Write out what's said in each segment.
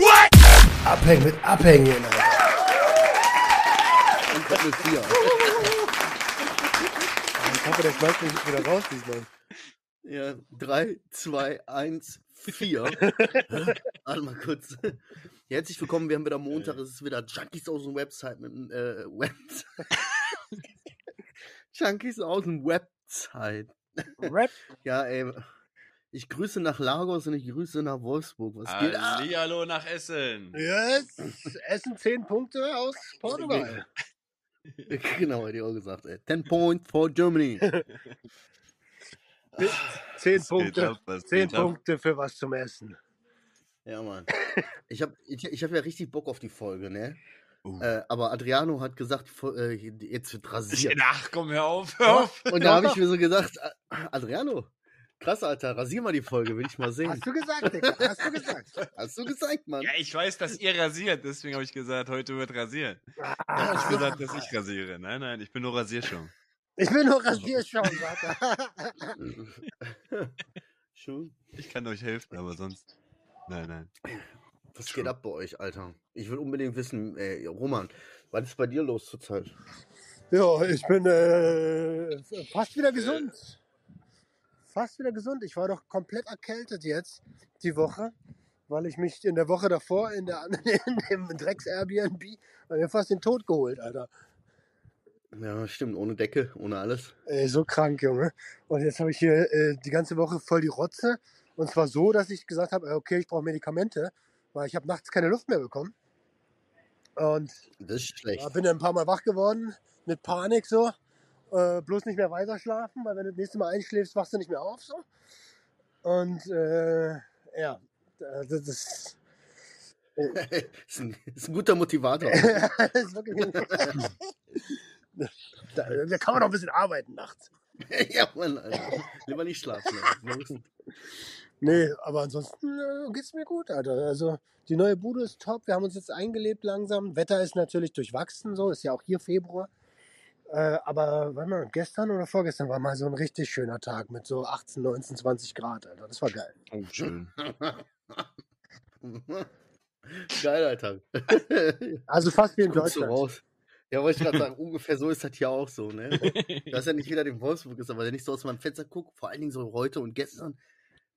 Web. Abhängen mit Abhängen. Und Doppel 4. Ich hoffe, der schmeißt mich nicht wieder raus diesmal. Ja, 3, 2, 1, 4. Warte mal kurz. Herzlich willkommen, wir haben wieder Montag, es ist wieder Junkies aus dem Website mit dem äh, Web. Junkies aus dem Website. Rap. Ja, ey. Ich grüße nach Lagos und ich grüße nach Wolfsburg. Was geht ab? Hallihallo nach Essen. Yes. Essen 10 Punkte aus Portugal. Genau, hätte ich auch gesagt, ey. 10 points for Germany. 10 Was geht Punkte. ab, was 10 geht ab? Punkte für was zum Essen. Ja, Mann. Ich habe ich, ich hab ja richtig Bock auf die Folge, ne? Uh. Äh, aber Adriano hat gesagt, äh, jetzt wird rasiert. ach, komm, hör auf, hör auf. Und da habe ich mir so gedacht, Adriano, krass, Alter, rasier mal die Folge, will ich mal sehen. Hast du gesagt, Digga? Hast du gesagt? Hast du gesagt, Mann? Ja, ich weiß, dass ihr rasiert, deswegen habe ich gesagt, heute wird rasieren. Ja, Ah, ich gesagt, dass ich rasiere. Nein, nein, ich bin nur Rasierschaum. ich will nur Rasierschaum, sagt er. Schon? Ich kann euch helfen, aber sonst. Nein, nein. Was geht ab bei euch, Alter? Ich will unbedingt wissen, ey, Roman, was ist bei dir los zurzeit? Ja, ich bin äh, fast wieder gesund. Fast wieder gesund. Ich war doch komplett erkältet jetzt die Woche, weil ich mich in der Woche davor in, der, in dem Drecks-Airbnb mir fast den Tod geholt, Alter. Ja, stimmt, ohne Decke, ohne alles. Ey, so krank, Junge. Und jetzt habe ich hier äh, die ganze Woche voll die Rotze. Und zwar so, dass ich gesagt habe, äh, okay, ich brauche Medikamente, weil ich habe nachts keine Luft mehr bekommen. Und Das ist schlecht. ja, bin dann ein paar Mal wach geworden, mit Panik so. Äh, bloß nicht mehr weiter schlafen, weil wenn du das nächste Mal einschläfst, wachst du nicht mehr auf so. Und äh, ja, das ist, ist, ein, ist ein guter Motivator. ist wirklich. da, da kann man noch ein bisschen arbeiten nachts. ja, Mann, Alter. Lieber nicht schlafen. Nee, aber ansonsten äh, geht's mir gut, Alter. Also die neue Bude ist top. Wir haben uns jetzt eingelebt langsam. Wetter ist natürlich durchwachsen, so ist ja auch hier Februar. Äh, aber warte mal, gestern oder vorgestern war mal so ein richtig schöner Tag mit so 18, 19, 20 Grad, Alter. Das war geil. Oh, schön. Geil, Alter. Also fast wie in du Deutschland. raus. Ja, wollte ich gerade sagen, ungefähr so ist das hier auch so, ne? Dass ja nicht jeder den Wolfsburg ist, aber wenn ich so aus meinem Fenster gucke, vor allen Dingen so heute und gestern,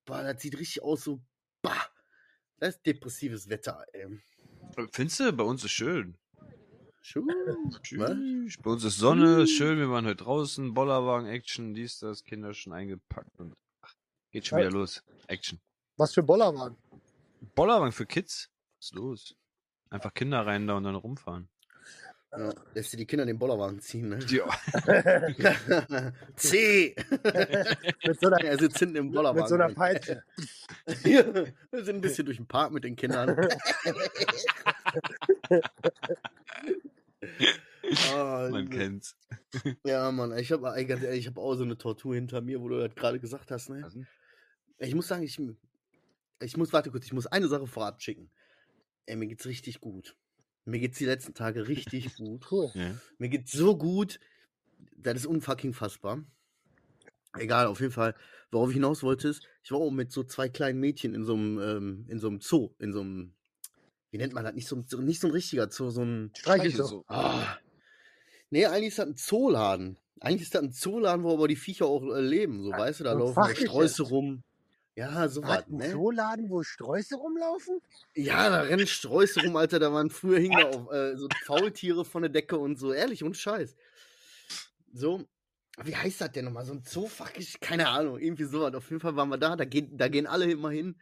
boah, das sieht richtig aus so, bah, das ist depressives Wetter, ey. Findest du? Bei uns ist schön. Schön. Tschüss. Bei uns ist Sonne, ist schön, wir waren heute draußen, Bollerwagen, Action, dies, das, Kinder schon eingepackt und ach, geht schon Ja. wieder los. Action. Was für Bollerwagen. Bollerwagen für Kids? Was ist los? Einfach Kinder rein da und dann rumfahren. Ja, lässt dir die Kinder den Bollerwagen ziehen, ne? Ja. C! Mit so einer, er sitzt hinten im Bollerwagen. mit so einer. Peitsche. Wir sind ein bisschen durch den Park mit den Kindern. Ah, Man kennt's. Ja, Mann, ich habe ganz ehrlich, ich habe auch so eine Tortur hinter mir, wo du das gerade gesagt hast, ne? Ich muss sagen, ich, ich muss, warte kurz, ich muss eine Sache vorab schicken. Ey, mir geht's richtig gut. Mir geht's die letzten Tage richtig gut. Cool. Ja. Mir geht's so gut, das ist unfucking fassbar. Egal, auf jeden Fall. Worauf ich hinaus wollte, ist, ich war auch mit so zwei kleinen Mädchen in so einem, ähm, in so einem Zoo, in so einem, wie nennt man das? Nicht so, ein- so, nicht so ein richtiger Zoo, so ein, Streichel so. ah. Nee, eigentlich ist das ein Zooladen. Eigentlich ist das ein Zooladen, wo aber die Viecher auch äh, leben, so, weißt du, da laufen Sträuße jetzt. rum. Ja, so was, ne? Zooladen, wo Sträuße rumlaufen? Ja, da rennen Sträuße rum, Alter. Da waren früher hingen da auch äh, so Faultiere von der Decke und so. Ehrlich und Scheiß. So, wie heißt das denn nochmal? So ein Zoo? Fuck, ich, keine Ahnung. Irgendwie sowas. Auf jeden Fall waren wir da. Da, gehen, da gehen alle immer hin,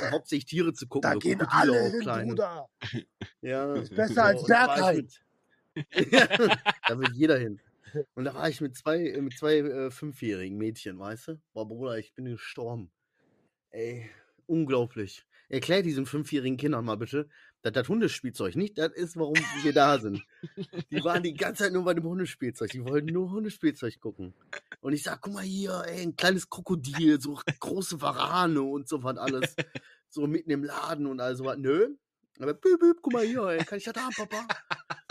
um hauptsächlich Tiere zu gucken. Da so gehen alle hin, kleine. Bruder. Ja. Ist besser als und da will jeder hin. Und da war ich mit zwei, äh, mit zwei äh, fünfjährigen Mädchen, weißt du? Boah, Bruder, ich bin gestorben. Ey, unglaublich. Erklär diesen fünfjährigen Kindern mal bitte, dass das Hundespielzeug nicht das ist, warum wir da sind. Die waren die ganze Zeit nur bei dem Hundespielzeug. Die wollten nur Hundespielzeug gucken. Und ich sag, guck mal hier, ey, ein kleines Krokodil, so große Warane und so was alles. So mitten im Laden und all so was. Nö. Aber büb, büb, guck mal hier, ey, kann ich das haben, Papa?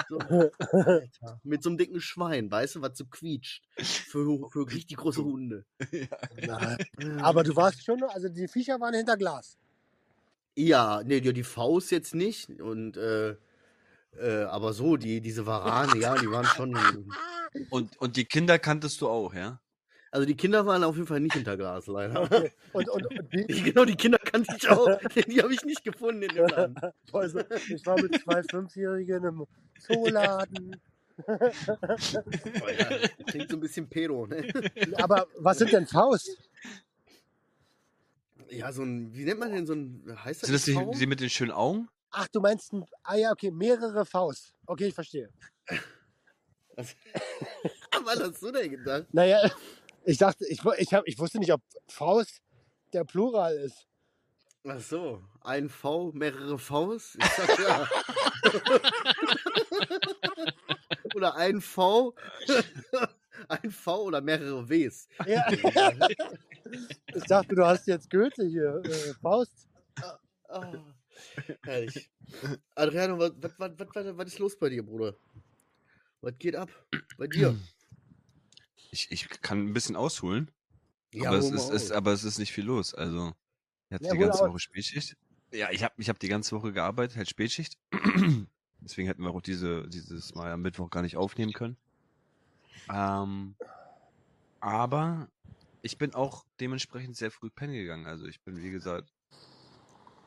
So, Alter, mit so einem dicken Schwein, weißt du, was so quietscht. Für, für richtig große Hunde. Nein. Aber du warst schon, also die Viecher waren hinter Glas. Ja, nee, die, die Faust jetzt nicht. Und äh, äh, aber so, die, diese Warane, ja, die waren schon. Und, und die Kinder kanntest du auch, ja? Also die Kinder waren auf jeden Fall nicht hinter Glas, leider. Okay. Und, und, und die, genau, die Kinder kannte ich auch. Die, die habe ich nicht gefunden in dem Land. also, ich war mit zwei Fünfjährigen im Zooladen. Oh ja, klingt so ein bisschen pedo, ne? Aber was sind denn Faust? Ja, so ein, wie nennt man denn so ein, heißt das, Sind das die, die mit den schönen Augen? Ach, du meinst, ein, ah ja, okay, mehrere Faust. Okay, ich verstehe. Was, was hast du denn gedacht? Naja, ich dachte, ich, ich, hab, ich wusste nicht, ob Faust der Plural ist. Ach so, ein V, mehrere Vs? Ich sag ja. oder ein V, ein V oder mehrere Ws. Ja. Ich dachte, du hast jetzt Goethe hier. Äh, Faust. Ah, herrlich. Adriano, was, was, was, was ist los bei dir, Bruder? Was geht ab? Bei dir? Ich, ich kann ein bisschen ausholen. Ja, aber, es ist, es, aus. aber es ist nicht viel los. Also, ich hatte Ja, die ganze. Woche Spätschicht. Ja, ich habe ich hab die ganze Woche gearbeitet, halt Spätschicht. Deswegen hätten wir auch diese, dieses Mal am Mittwoch gar nicht aufnehmen können. Ähm, aber ich bin auch dementsprechend sehr früh pennen gegangen. Also ich bin, wie gesagt,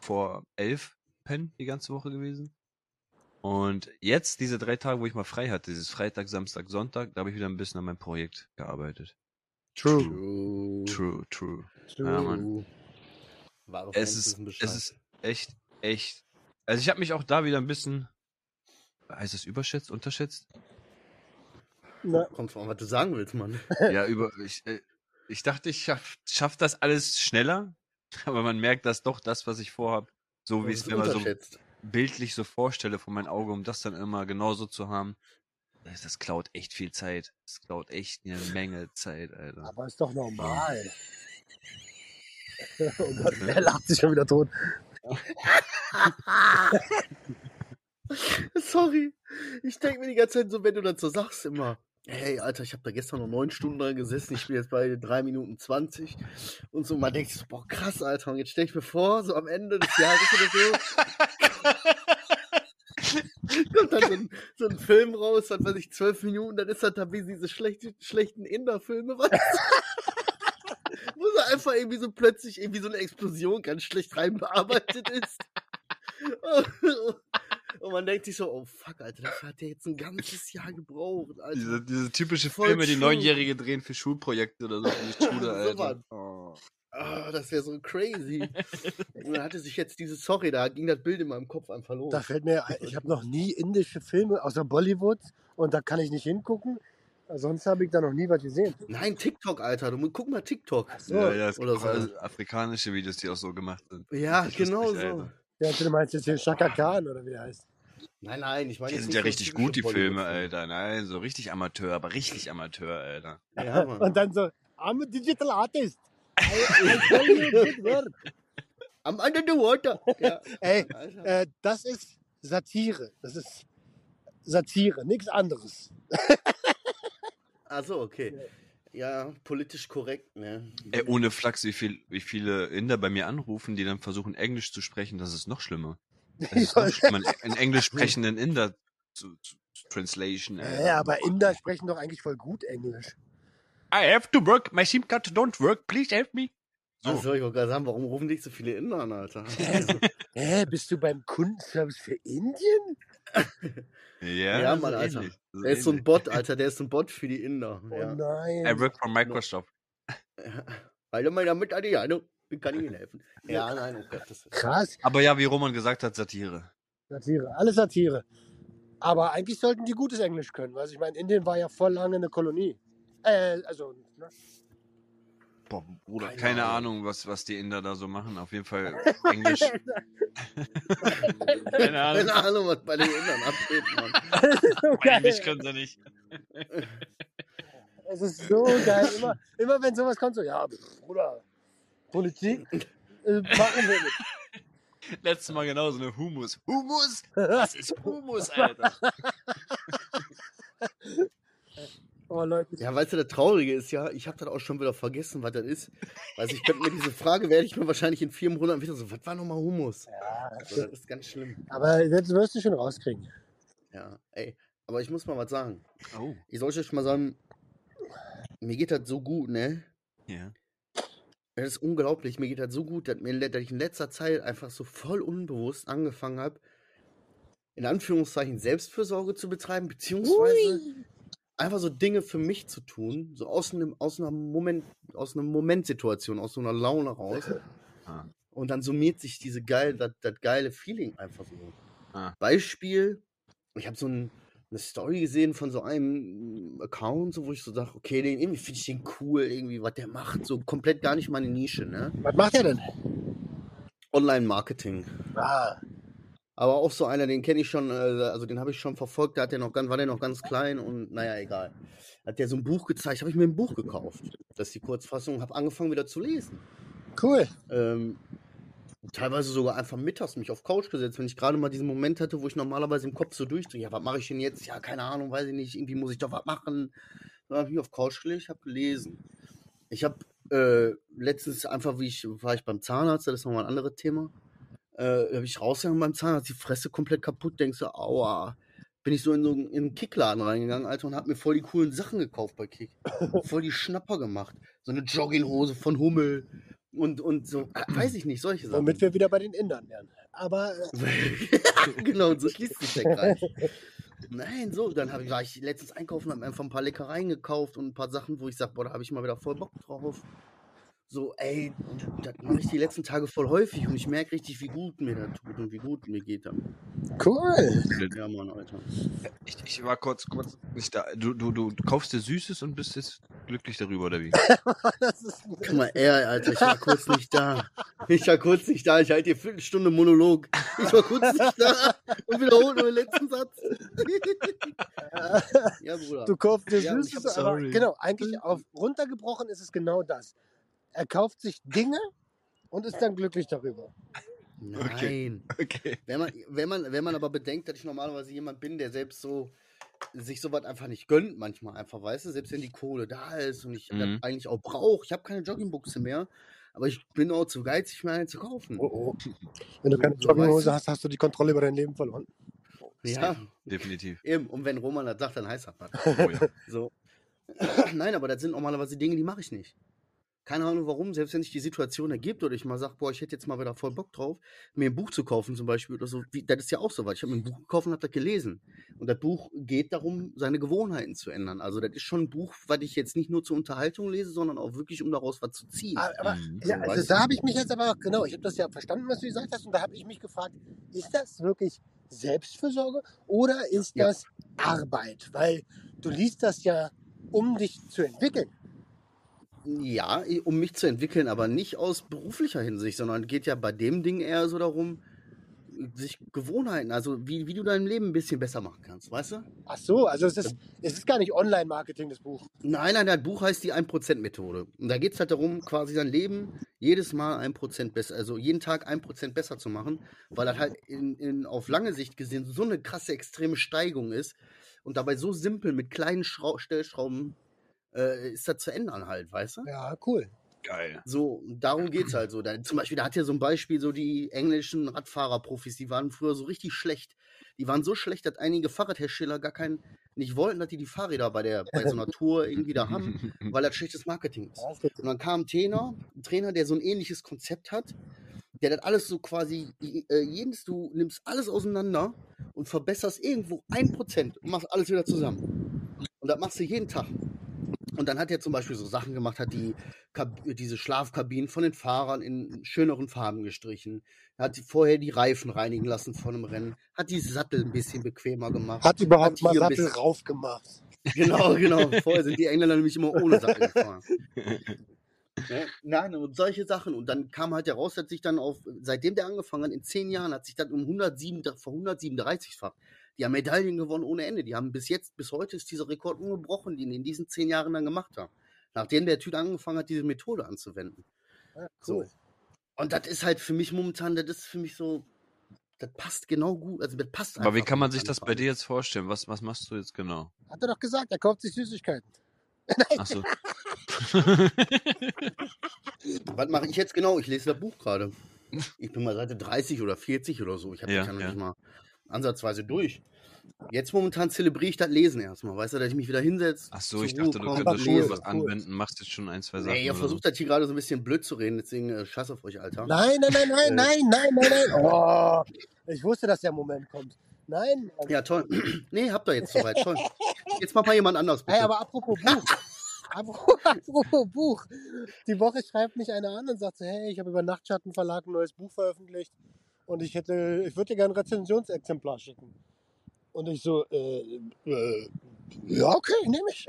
vor elf pennen die ganze Woche gewesen. Und jetzt, diese drei Tage, wo ich mal frei hatte, dieses Freitag, Samstag, Sonntag, da habe ich wieder ein bisschen an meinem Projekt gearbeitet. True. True. True, true. True. Ja, Mann. Wahre Es ist, es ist echt, echt. Also ich habe mich auch da wieder ein bisschen, heißt das überschätzt, unterschätzt? Na, Kommt von, was du sagen willst, Mann. ja, über, ich, äh, ich dachte, ich schaff, schaff das alles schneller, aber man merkt, dass doch das, was ich vorhab, so wie es ist mir mal so unterschätzt. Bildlich so vorstelle vor meinem Auge, um das dann immer genauso zu haben, das, klaut echt viel Zeit. Das klaut echt eine Menge Zeit, Alter. aber ist doch normal. Oh Gott, er lacht sich schon wieder tot. Sorry. Ich denke mir die ganze Zeit so, wenn du dazu sagst immer, hey, Alter, ich habe da gestern noch neun Stunden dran gesessen, ich bin jetzt bei drei Minuten 20 und so, man denkt sich so, boah, krass, Alter, und jetzt stell ich mir vor, so am Ende des Jahres oder so, kommt dann so ein, so ein Film raus, was weiß ich, zwölf Minuten, dann ist das da wie diese schlechte, schlechten Inder-Filme, du? Wo so einfach irgendwie so plötzlich irgendwie so eine Explosion ganz schlecht reinbearbeitet ist. Und man denkt sich so, oh fuck, Alter, das hat ja jetzt ein ganzes Jahr gebraucht, Alter. Diese, diese typische Voll Filme, die. Neunjährige drehen für Schulprojekte oder so für die Schule, So Alter. was. Oh. Ah, das wäre so crazy. Und dann hatte sich jetzt diese, sorry, da ging das Bild in meinem Kopf einfach los. Da fällt mir, ein, ich habe noch nie indische Filme außer Bollywood und da kann ich nicht hingucken. Sonst habe ich da noch nie was gesehen. Nein, TikTok, Alter. Du musst guck mal TikTok. So. Ja, ja, es Oder so. also afrikanische Videos, die auch so gemacht sind. Ja, genau so. Ja, du meinst jetzt den Shaka Khan oder wie der heißt. Nein, nein, ich meine. Die sind ja richtig gut, die Filme. Alter. Nein, so richtig Amateur, aber richtig Amateur, Alter. Ja. Und dann so, I'm a digital artist. I, I tell you a good word. Am under the water. Ja. Ey, äh, das ist Satire. Das ist Satire, nichts anderes. Achso, okay. Ja, politisch korrekt, ne? Ey, ohne Flachs, wie, viel, wie viele Inder bei mir anrufen, die dann versuchen, Englisch zu sprechen, das ist noch schlimmer. Das ist einen, einen englisch sprechenden Inder zu, zu, Translation, Alter. Ja, aber Inder sprechen doch eigentlich voll gut Englisch. I have to work, my SIM card don't work, please help me. So. Achso, ich wollte gerade sagen, warum rufen dich so viele Inder an, Alter? Also, Hä, bist du beim Kundenservice für Indien? Ja, Ja, Mann, Alter. ähnlich, der ist so ein. Bot, Alter. Der ist so ein Bot für die Inder. Oh Ja. nein. I work for Microsoft. Damit Adriano, wie kann ich Ihnen helfen? Ja, nein, okay. Das Krass, Aber ja, wie Roman gesagt hat, Satire. Satire, alles Satire. Aber eigentlich sollten die gutes Englisch können. Also ich meine, Indien war ja voll lange eine Kolonie. Äh, also, ne? Boah, Bruder, Keine keine, Ahnung. Ahnung, was, was die Inder da so machen. Auf jeden Fall Englisch. keine Ahnung. Keine Ahnung, was bei den Indern abgeht, Mann. so. Englisch können sie nicht. Es ist so geil. Immer, immer wenn sowas kommt, so, ja, Bruder, Politik äh, machen wir nicht. Letztes Mal genauso eine Humus. Humus? Was ist Humus, Alter? Oh, Leute. Ja, weißt du, das Traurige ist ja, ich habe das auch schon wieder vergessen, was das ist. Also ich könnte mir diese Frage, werde ich mir wahrscheinlich in vier Monaten wieder so, was war nochmal Humus? Ja, Also, das ist ganz schlimm. aber das wirst du schon rauskriegen. Ja, ey. Aber ich muss mal was sagen. Oh. Ich soll euch mal sagen, mir geht das so gut, ne? Ja. Das ist unglaublich. Mir geht das so gut, dass, mir, dass ich in letzter Zeit einfach so voll unbewusst angefangen habe, in Anführungszeichen Selbstfürsorge zu betreiben, beziehungsweise einfach so Dinge für mich zu tun, so aus einem, aus einer Moment, aus einer Momentsituation, aus so einer Laune raus. Ah. Und dann summiert sich diese geil, das, das geile Feeling einfach so. Ah. Beispiel, ich habe so ein, eine Story gesehen von so einem Account, so, wo ich so dachte, okay, den, irgendwie finde ich den cool, irgendwie, was der macht, so komplett gar nicht meine Nische, ne? Was macht er denn? Online-Marketing. Ah, Aber auch so einer, den kenne ich schon, äh, also den habe ich schon verfolgt, da hat der noch ganz, war der noch ganz klein und naja, egal. Hat der so ein Buch gezeigt, habe ich mir ein Buch gekauft. Das ist die Kurzfassung, habe angefangen wieder zu lesen. cool. Ähm, teilweise sogar einfach mittags mich auf Couch gesetzt, wenn ich gerade mal diesen Moment hatte, wo ich normalerweise im Kopf so durchdrehe, ja, was mache ich denn jetzt? Ja, keine Ahnung, weiß ich nicht, irgendwie muss ich doch was machen. Dann habe ich mich auf Couch gelegt, habe gelesen. Ich habe äh, letztens einfach, wie ich, war ich beim Zahnarzt, das ist nochmal ein anderes Thema, äh, habe ich rausgegangen beim Zahnarzt, die Fresse komplett kaputt, denkst du, aua. Bin ich so in so in einen Kickladen reingegangen, Alter, und habe mir voll die coolen Sachen gekauft bei Kick. voll die Schnapper gemacht. So eine Jogginghose von Hummel und, und so, äh, weiß ich nicht, solche Sachen. Womit wir wieder bei den Indern wären. Aber äh, genau, und so schließt sich der Kreis. Nein, so, dann hab ich, war ich letztens einkaufen, habe mir einfach ein paar Leckereien gekauft und ein paar Sachen, wo ich sage, boah, da habe ich mal wieder voll Bock drauf. So, ey, das mache ich die letzten Tage voll häufig und ich merke richtig, wie gut mir das tut und wie gut mir geht dann. cool. Ja, Mann, Alter. Ich, ich war kurz, kurz nicht da. Du, du, du kaufst dir Süßes und bist jetzt glücklich darüber, oder wie? Das ist, Guck mal, ey, Alter, ich war kurz nicht da. Ich war kurz nicht da. Ich halte hier Viertelstunde Monolog. Ich war kurz nicht da und wiederhole nur den letzten Satz. ja, Bruder. du kaufst dir Ja, Süßes, aber sorry. genau, eigentlich auf runtergebrochen ist es genau das. Er kauft sich Dinge und ist dann glücklich darüber. Nein. Okay. Wenn man, wenn, man, wenn man aber bedenkt, dass ich normalerweise jemand bin, der selbst so sich sowas einfach nicht gönnt, manchmal einfach, weißt du, selbst wenn die Kohle da ist und ich Mhm. das eigentlich auch brauche. Ich habe keine Joggingbuchse mehr, aber ich bin auch zu geizig, mir eine zu kaufen. Oh, oh. Wenn du keine Jogginghose hast, hast du die Kontrolle über dein Leben verloren. Ja, Definitiv. eben. Und wenn Roman das sagt, dann heißt das was. Oh ja. So. Nein, aber das sind normalerweise Dinge, die mache ich nicht. Keine Ahnung warum, selbst wenn sich die Situation ergibt oder ich mal sage, boah, ich hätte jetzt mal wieder voll Bock drauf, mir ein Buch zu kaufen zum Beispiel oder so, wie, das ist ja auch so was. Ich habe mir ein Buch gekauft und habe das gelesen. Und das Buch geht darum, seine Gewohnheiten zu ändern. Also das ist schon ein Buch, was ich jetzt nicht nur zur Unterhaltung lese, sondern auch wirklich, um daraus was zu ziehen. Ah, Aber Mhm. ja, So, also weißt da habe ich mich jetzt aber, genau, ich habe das ja verstanden, was du gesagt hast, und da habe ich mich gefragt, ist das wirklich Selbstfürsorge oder ist Ja. das Arbeit? Weil du liest das ja, um dich zu entwickeln. Ja, um mich zu entwickeln, aber nicht aus beruflicher Hinsicht, sondern geht ja bei dem Ding eher so darum, sich Gewohnheiten, also wie, wie du dein Leben ein bisschen besser machen kannst, weißt du? Ach so, also es ist, es ist gar nicht Online-Marketing, das Buch. Nein, nein, das Buch heißt die 1%-Methode. Und da geht es halt darum, quasi sein Leben jedes Mal 1% besser, also jeden Tag 1% besser zu machen, weil das halt in, in, auf lange Sicht gesehen so eine krasse, extreme Steigung ist und dabei so simpel mit kleinen Schrau Stellschrauben äh, ist das zu ändern halt, weißt du? Ja, cool. Geil. So, darum geht's halt so. Da, zum Beispiel, da hat ja so ein Beispiel, so die englischen Radfahrerprofis, die waren früher so richtig schlecht. Die waren so schlecht, dass einige Fahrradhersteller gar keinen, nicht wollten, dass die die Fahrräder bei, der, bei so einer Tour irgendwie da haben, weil das schlechtes Marketing ist. Und dann kam ein Trainer, ein Trainer, der so ein ähnliches Konzept hat, der das alles so quasi, äh, jedes, du nimmst alles auseinander und verbesserst irgendwo ein Prozent und machst alles wieder zusammen. Und das machst du jeden Tag. Und dann hat er zum Beispiel so Sachen gemacht, hat die Kab diese Schlafkabinen von den Fahrern in schöneren Farben gestrichen, hat vorher die Reifen reinigen lassen vor einem Rennen, hat die Sattel ein bisschen bequemer gemacht. Hat überhaupt mal hier ein Sattel bisschen- raufgemacht. Genau, genau. Vorher sind die Engländer nämlich immer ohne Sattel gefahren. Ne? Nein, und solche Sachen. Und dann kam halt heraus, dass sich dann auf, seitdem der angefangen hat, in zehn Jahren, hat sich dann um 107, vor 137-fach, die haben Medaillen gewonnen ohne Ende. Die haben bis jetzt, bis heute ist dieser Rekord ungebrochen, den die in diesen zehn Jahren dann gemacht haben. Nachdem der Typ angefangen hat, diese Methode anzuwenden. Ja, So. cool. Und das ist halt für mich momentan, das ist für mich so, das passt genau gut. Also das passt Aber wie kann man sich das bei dir jetzt vorstellen? Was, was machst du jetzt genau? Hat er doch gesagt, er kauft sich Süßigkeiten. Achso. Was mache ich jetzt genau? Ich lese das Buch gerade. Ich bin mal Seite 30 oder 40 oder so. Ich habe Ja, das ja noch ja. nicht mal ansatzweise durch. Jetzt momentan zelebriere ich das Lesen erstmal. Weißt du, dass ich mich wieder hinsetze. Ach so, ich Ruhe dachte, du könntest schon was anwenden, machst jetzt schon ein, zwei Sachen. Nee, ihr versucht das hier gerade so ein bisschen blöd zu reden, deswegen äh, scheiß auf euch, Alter. Nein, nein, nein, nein, Äh. nein, nein, nein, nein. Oh, ich wusste, dass der Moment kommt. Nein. Mann. Ja, toll. nee, habt ihr jetzt soweit. Toll. Jetzt mach mal jemand anders, bitte. Hey, aber apropos Buch. apropos, apropos Buch. Die Woche schreibt mich einer an und sagt so, hey, ich habe über Nachtschattenverlag ein neues Buch veröffentlicht und ich hätte, ich würde dir gerne ein Rezensionsexemplar schicken. Und ich so, äh, äh, ja, okay, nehme ich.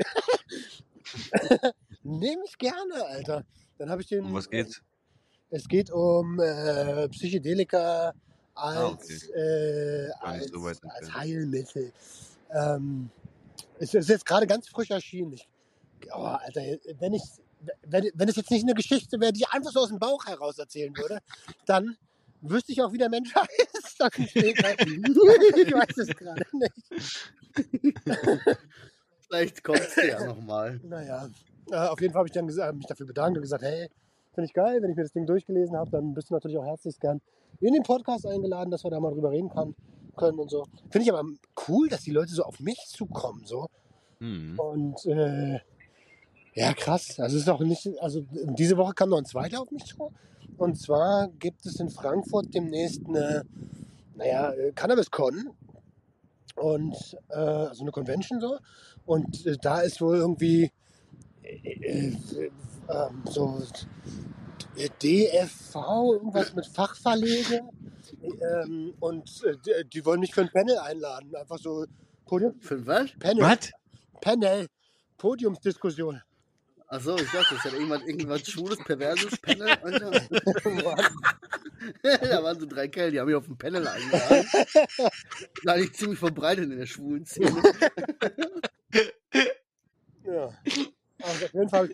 nehme ich gerne, Alter. Dann habe ich den. Um was geht's? Es geht um äh, Psychedelika als, Ah, okay. äh, als, so als. Heilmittel. Ähm, es ist jetzt gerade ganz frisch erschienen. Ich, oh, Alter, wenn ich, wenn, wenn es jetzt nicht eine Geschichte wäre, die ich einfach so aus dem Bauch heraus erzählen würde, dann wüsste ich auch, wie der Mensch heißt. Ich weiß es gerade nicht. Vielleicht kommt es ja nochmal. Naja, äh, auf jeden Fall habe ich dann gesa- mich dafür bedankt und gesagt, hey, finde ich geil, wenn ich mir das Ding durchgelesen habe, dann bist du natürlich auch herzlich gern in den Podcast eingeladen, dass wir da mal drüber reden kann, können und so. Finde ich aber cool, dass die Leute so auf mich zukommen, so. Hm. Und äh, ja, krass. Also es ist auch nicht, also diese Woche kam noch ein zweiter auf mich zu. Und zwar gibt es in Frankfurt demnächst eine, naja, äh, Cannabis-Con. Und äh, also eine Convention so. Und äh, da ist wohl irgendwie äh, äh, ähm, so DFV, irgendwas mit Fachverlege. Ähm, und äh, die, die wollen mich für ein Panel einladen. Einfach so Podium, Für was? Panel. Was? Panel, Podiumsdiskussion. Achso, ich dachte, das hat irgendwas, irgendwas schwules, perverses Panel. Alter. da waren so drei Kerle, die haben mich auf dem Panel eingeladen. Da ich ziemlich verbreitet in der schwulen Szene. ja. Also auf jeden Fall.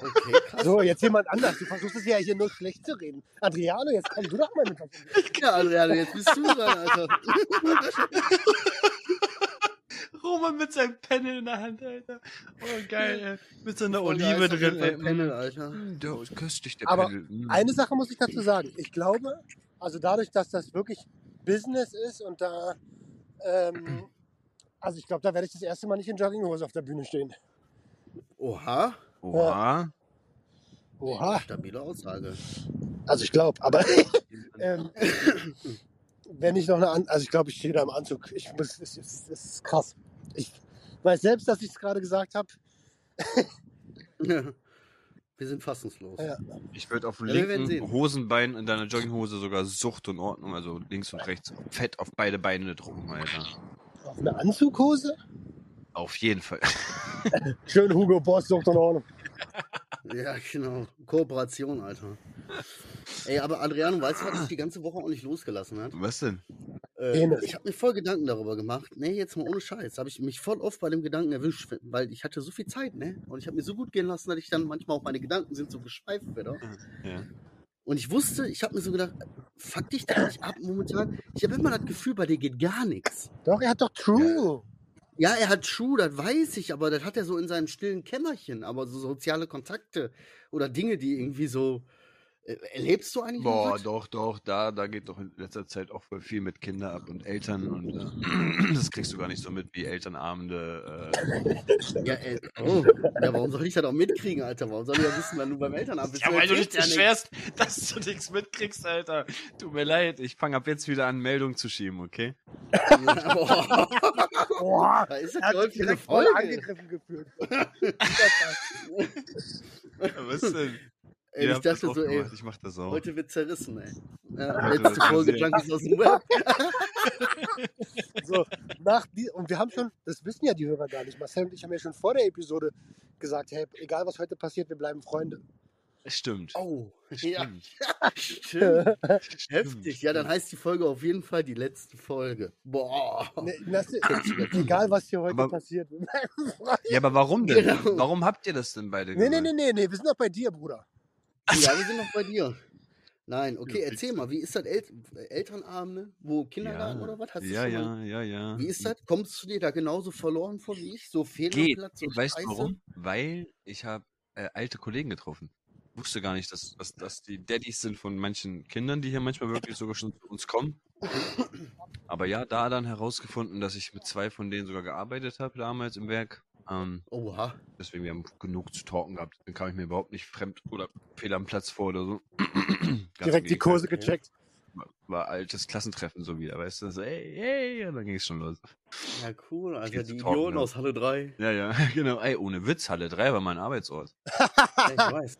Okay, krass. So, jetzt jemand anders. Du versuchst es ja hier nur schlecht zu reden. Adriano, jetzt komm du doch mal mit. Ja, Adriano, jetzt bist du dran, Alter. Roman mit seinem Panel in der Hand, Alter. Oh, geil, ey. Mit so einer Olive drin, ey. Panel, Alter. Mm, Der ist köstlich, der Aber Panel. Mm. Eine Sache muss ich dazu sagen. Ich glaube, also dadurch, dass das wirklich Business ist und da, ähm, also ich glaube, da werde ich das erste Mal nicht in Jogginghose auf der Bühne stehen. Oha. Oha. Oha. Stabile Aussage. Also ich glaube, aber ähm, wenn ich noch eine, An also ich glaube, ich stehe da im Anzug. Ich muss, es ist, es ist krass. Ich weiß selbst, dass ich es gerade gesagt habe. Wir sind fassungslos. Ja. Ich würde auf dem Ja, wir werden linken. Hosenbein in deiner Jogginghose sogar Sucht und Ordnung, also links und rechts, fett auf beide Beine drucken, Alter. Auf eine Anzughose? Auf jeden Fall. Schön Hugo Boss, Sucht und Ordnung. Ja, genau. Kooperation, Alter. Ey, aber Adriano, weißt du, was dich die ganze Woche auch nicht losgelassen hat? Was denn? Äh, ich habe mir voll Gedanken darüber gemacht. Nee, jetzt mal ohne Scheiß. Habe ich mich voll oft bei dem Gedanken erwischt, weil ich hatte so viel Zeit, ne? Und ich habe mir so gut gehen lassen, dass ich dann manchmal auch meine Gedanken sind so geschweift wieder. Ja. Und ich wusste, ich habe mir so gedacht, fuck dich da nicht ab momentan. Ich habe immer das Gefühl, bei dir geht gar nichts. Doch, er hat doch True. Ja, er hat True, das weiß ich, aber das hat er so in seinem stillen Kämmerchen. Aber so soziale Kontakte oder Dinge, die irgendwie so. Äh, erlebst du eigentlich? Boah, irgendwas? doch, doch, da, da geht doch in letzter Zeit auch voll viel mit Kindern ab und Eltern und äh, das kriegst du gar nicht so mit wie elternabende. Äh, Ja, äh, oh, ja, warum soll ich das auch mitkriegen, Alter? Warum soll ich ja wissen, wenn du beim Elternabend bist? ja, weil du dich beschwerst, dass du nichts mitkriegst, Alter. Tut mir leid, ich fange ab jetzt wieder an, Meldungen zu schieben, okay? Ja, boah, Boah, da ist er sich für eine direkt voll Folge. angegriffen gefühlt. Was denn? Ey, Ihr ich dachte auch so, ey, gemacht, Ich mach das auch. heute wird zerrissen, ey. Ja, letzte Folge. Junkies aus dem Web. So, nach die, und wir haben schon, das wissen ja die Hörer gar nicht. Marcel und ich haben ja schon vor der Episode gesagt, hey, egal was heute passiert, wir bleiben Freunde. Stimmt. Oh, ja, Stimmt. stimmt. Stimmt, Heftig. Ja, dann heißt die Folge auf jeden Fall die letzte Folge. Boah. Ne, das, egal, was hier heute Aber- passiert. nee, Ja, aber warum denn? Genau. Warum habt ihr das denn beide nee, gesagt? nee, nee, nee, wir sind doch bei dir, Bruder. Ja, wir sind noch bei dir. Nein, okay, erzähl mal, wie ist das El Elternabende? Wo Kindergarten Ja, oder was? Hast du ja, schon mal- ja, ja, ja. Wie ist das? Kommst du dir da genauso verloren vor wie ich? So fehl am Geht. Platz, so Weißt du warum? Weil ich habe äh, alte Kollegen getroffen. Wusste gar nicht, dass, dass, dass die Daddys sind von manchen Kindern, die hier manchmal wirklich sogar schon zu uns kommen. Aber ja, da dann herausgefunden, dass ich mit zwei von denen sogar gearbeitet habe damals im Werk. Ähm, Oha. deswegen, wir haben genug zu talken gehabt. Dann kam ich mir überhaupt nicht fremd oder fehl am Platz vor oder so. Direkt die. Kurse gecheckt. War, war altes Klassentreffen so wieder, weißt du? So, hey, hey, und dann ging es schon los. Ja, cool. Also die talken, Idioten ne? aus Halle 3. Ja, ja, genau. Ey, ohne Witz, Halle 3 war mein Arbeitsort. Ja, ich weiß.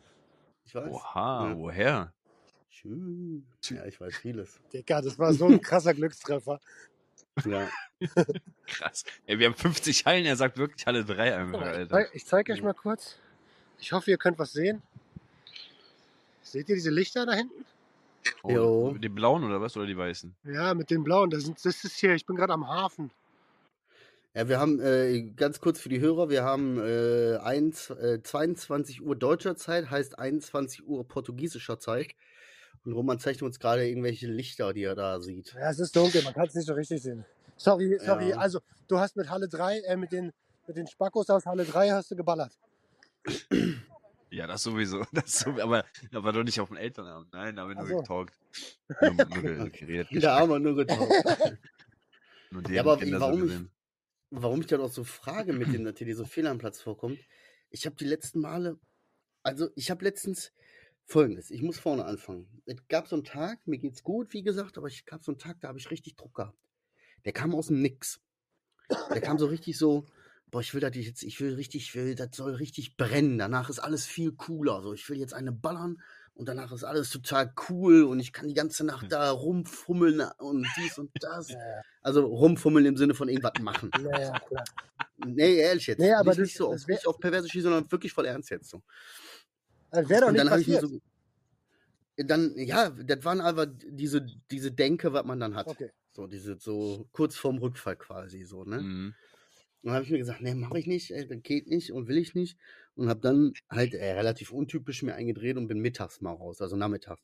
Ich weiß. Oha, Ja. woher? Schön. Ja, ich weiß vieles. Digga, das war so ein krasser Glückstreffer. Ja. Krass. Ey, wir haben 50 Hallen, er sagt wirklich Halle 3 einfach, Ich Alter. Ich zeige euch mal kurz. Ich hoffe, ihr könnt was sehen. Seht ihr diese Lichter da hinten? Oh, Jo. Die blauen oder was? Oder die weißen? Ja, mit den blauen. Das, sind, das ist hier, ich bin gerade am Hafen. Ja, wir haben, äh, ganz kurz für die Hörer, wir haben äh, eins, äh, 22 Uhr deutscher Zeit, heißt 21 Uhr portugiesischer Zeit. Und Roman zeigt uns gerade irgendwelche Lichter, die er da sieht. Ja, es ist dunkel, man kann es nicht so richtig sehen. Sorry, sorry. Ja. Also, du hast mit Halle 3, äh, mit den, mit den Spackos aus Halle 3 hast du geballert. Ja, das sowieso. Das so, aber, aber doch nicht auf dem Elternabend. Nein, da haben wir nur so. getalkt. Nur, nur ge- geredet. Da haben wir nur getaucht. Nur Ja, aber Kinder warum so ich-. Warum ich dann auch so frage mit dem, dass hier dieser Fehler am Platz vorkommt. Ich habe die letzten Male, also ich habe letztens folgendes, ich muss vorne anfangen. Es gab so einen Tag, mir geht's gut, wie gesagt, aber ich gab so einen Tag, da habe ich richtig Druck gehabt. Der kam aus dem Nix. Der kam so richtig so, boah, ich will das jetzt, ich will richtig, ich will, das soll richtig brennen. Danach ist alles viel cooler. So, ich will jetzt eine ballern und danach ist alles total cool und ich kann die ganze Nacht da rumfummeln und dies und das. Also rumfummeln im Sinne von irgendwas machen. ja, ja, klar. Nee, ehrlich jetzt. Nee, aber nicht, das- nicht so auf, wär- nicht auf perverse Schießen, sondern wirklich voll ernst jetzt so. Das wäre doch Und nicht dann habe ich mir passiert. so. Dann, ja, das waren aber diese, diese Denke, was man dann hat. Okay. So, diese, so kurz vorm Rückfall quasi, so, ne? Mhm. Und dann habe ich mir gesagt, nee, mache ich nicht, ey, das geht nicht und will ich nicht. Und habe dann halt äh, relativ untypisch mir eingedreht und bin mittags mal raus, also nachmittags.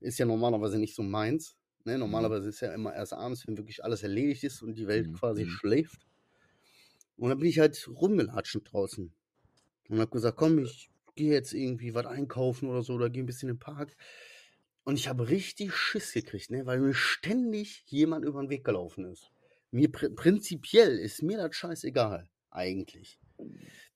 Ist ja normalerweise nicht so meins. Ne? Normalerweise ist ja immer erst abends, wenn wirklich alles erledigt ist und die Welt Mhm, quasi mhm. schläft. Und dann bin ich halt rumgelatscht draußen. Und habe gesagt, komm, ich gehe jetzt irgendwie was einkaufen oder so oder gehe ein bisschen in den Park. Und ich habe richtig Schiss gekriegt, ne? weil mir ständig jemand über den Weg gelaufen ist. Mir pr prinzipiell ist mir das scheißegal, eigentlich.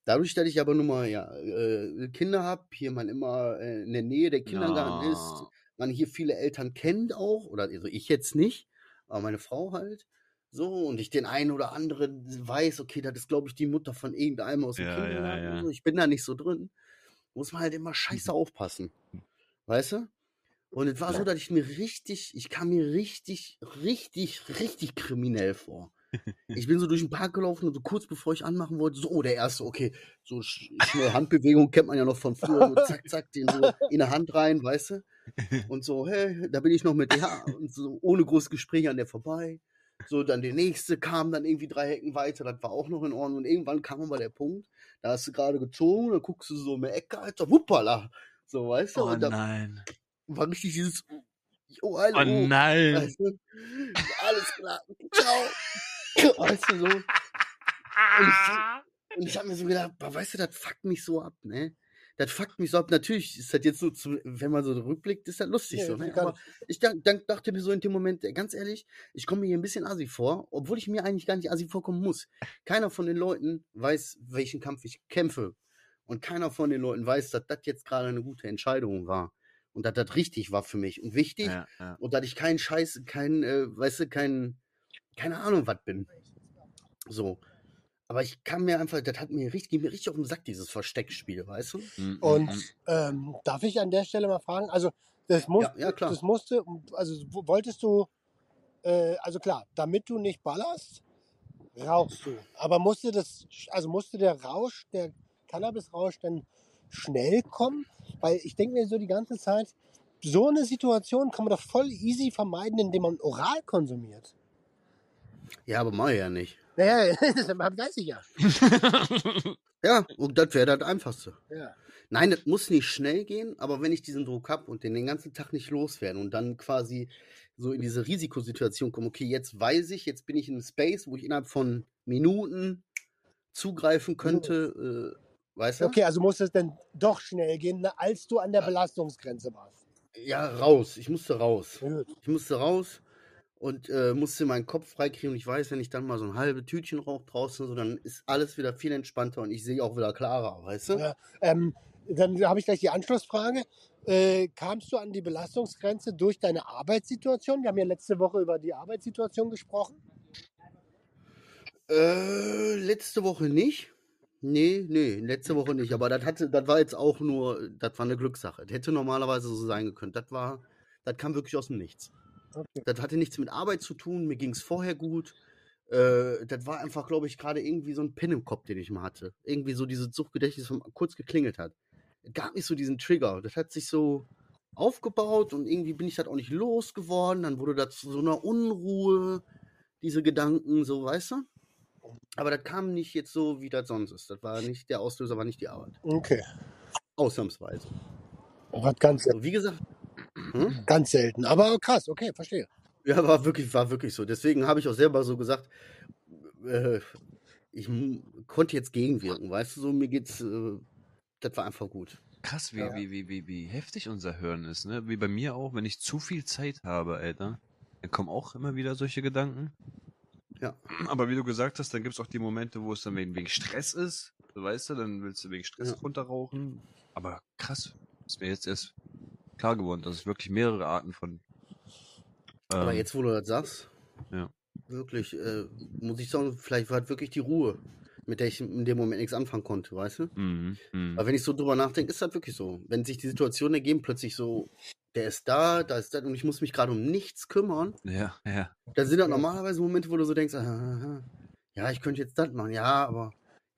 Dadurch, dass ich aber nun mal ja, äh, Kinder habe, hier man immer äh, in der Nähe der Kindergarten ist, Ja. man hier viele Eltern kennt auch, oder also ich jetzt nicht, aber meine Frau halt. So, und ich den einen oder anderen weiß, okay, das ist, glaube ich, die Mutter von irgendeinem aus dem Ja, ja, Kindergarten. ja. So. Ich bin da nicht so drin. Muss man halt immer scheiße aufpassen. Weißt du? Und es war so, dass ich mir richtig, ich kam mir richtig, richtig, richtig kriminell vor. Ich bin so durch den Park gelaufen und so kurz bevor ich anmachen wollte, so, oh, der erste, okay, so sch schnell Handbewegung kennt man ja noch von früher, so zack, zack, den so in der Hand rein, weißt du? Und so, hey, da bin ich noch mit, ja, und so ohne großes Gespräch an der vorbei. So, dann der nächste kam dann irgendwie drei Hecken weiter, das war auch noch in Ordnung. Und irgendwann kam aber der Punkt, da hast du gerade gezogen, dann guckst du so in die Ecke, Alter, wuppala. So, weißt du? Oh und da nein. war richtig dieses, oh, hallo. Oh nein. Weißt du? Alles klar, ciao. Weißt du so? Und ich, und ich habe mir so gedacht, weißt du, das fuckt mich so ab, ne? Das fuckt mich so ab. Natürlich ist das jetzt so, zu, wenn man so rückblickt, ist das lustig Ja, so, ne? Aber ich dank, dank, dachte mir so in dem Moment, ey, ganz ehrlich, ich komme mir hier ein bisschen assi vor, obwohl ich mir eigentlich gar nicht assi vorkommen muss. Keiner von den Leuten weiß, welchen Kampf ich kämpfe. Und keiner von den Leuten weiß, dass das jetzt gerade eine gute Entscheidung war. Und dass das richtig war für mich und wichtig. Ja, ja. Und dass ich kein Scheiß, kein, äh, weißt du, kein, keine Ahnung, was bin. So. Aber ich kann mir einfach, das hat mir richtig, mir richtig auf den Sack, dieses Versteckspiel, weißt du? Mhm, Und mhm. ähm, darf ich an der Stelle mal fragen? Also, das, muss, Ja, ja, das musste, also wo- wolltest du, äh, also klar, damit du nicht ballerst, rauchst du. Aber musste das, also musste der Rausch, der Cannabis-Rausch dann schnell kommen? Weil ich denke mir so die ganze Zeit, so eine Situation kann man doch voll easy vermeiden, indem man oral konsumiert. Ja, aber mach ich ja nicht. Naja, das weiß ich ja. Ja, und das wäre das Einfachste. ja. Nein, das muss nicht schnell gehen, aber wenn ich diesen Druck habe und den den ganzen Tag nicht loswerde und dann quasi so in diese Risikosituation komme, okay, jetzt weiß ich, jetzt bin ich in einem Space, wo ich innerhalb von Minuten zugreifen könnte, äh, weißt du? Okay, also muss es denn doch schnell gehen, ne, als du an der Belastungsgrenze warst. Ja, raus. Ich musste raus. Gut. Ich musste raus und äh, musste meinen Kopf freikriegen. Und ich weiß, wenn ich dann mal so ein halbes Tütchen rauche draußen, so, dann ist alles wieder viel entspannter und ich sehe auch wieder klarer, weißt du? Ja. Ähm, dann habe ich gleich die Anschlussfrage. Äh, kamst du an die Belastungsgrenze durch deine Arbeitssituation? Wir haben ja letzte Woche über die Arbeitssituation gesprochen. Äh, letzte Woche nicht. Nee, nee, letzte Woche nicht. Aber das hatte, das war jetzt auch nur, das war eine Glückssache. Das hätte normalerweise so sein können. Das war, das kam wirklich aus dem Nichts. Okay. Das hatte nichts mit Arbeit zu tun. Mir ging es vorher gut. Äh, das war einfach, glaube ich, gerade irgendwie so ein Pin im Kopf, den ich mal hatte. Irgendwie so dieses Suchtgedächtnis, was kurz geklingelt hat. Es gab nicht so diesen Trigger. Das hat sich so aufgebaut und irgendwie bin ich das auch nicht losgeworden. Dann wurde das zu so einer Unruhe, diese Gedanken, so, weißt du? Aber das kam nicht jetzt so, wie das sonst ist. Das war nicht, der Auslöser war nicht die Arbeit. Okay. Ausnahmsweise. Was ganz, So, wie gesagt, hm? ganz selten. Aber krass, okay, verstehe. Ja, war wirklich, war wirklich so. Deswegen habe ich auch selber so gesagt, äh, ich konnte jetzt gegenwirken, weißt du, so mir geht's, äh, das war einfach gut. Krass, wie, Ja. wie, wie, wie, wie heftig unser Hören ist, ne? Wie bei mir auch, wenn ich zu viel Zeit habe, Alter, dann kommen auch immer wieder solche Gedanken. Ja. Aber wie du gesagt hast, dann gibt es auch die Momente, wo es dann wegen, wegen Stress ist. Weißt du, dann willst du wegen Stress Ja. runterrauchen. Aber krass, ist mir jetzt erst klar geworden, dass es wirklich mehrere Arten von. Aber ähm, jetzt, wo du das sagst, Ja. wirklich, äh, muss ich sagen, vielleicht war es wirklich die Ruhe, mit der ich in dem Moment nichts anfangen konnte, weißt du? Mhm, mhm. Aber wenn ich so drüber nachdenke, ist das wirklich so. Wenn sich die Situationen ergeben, plötzlich so, der ist da, da ist das und ich muss mich gerade um nichts kümmern, Ja, ja. dann sind das normalerweise Momente, wo du so denkst, ah, ah, ah, ja, ich könnte jetzt das machen, ja, aber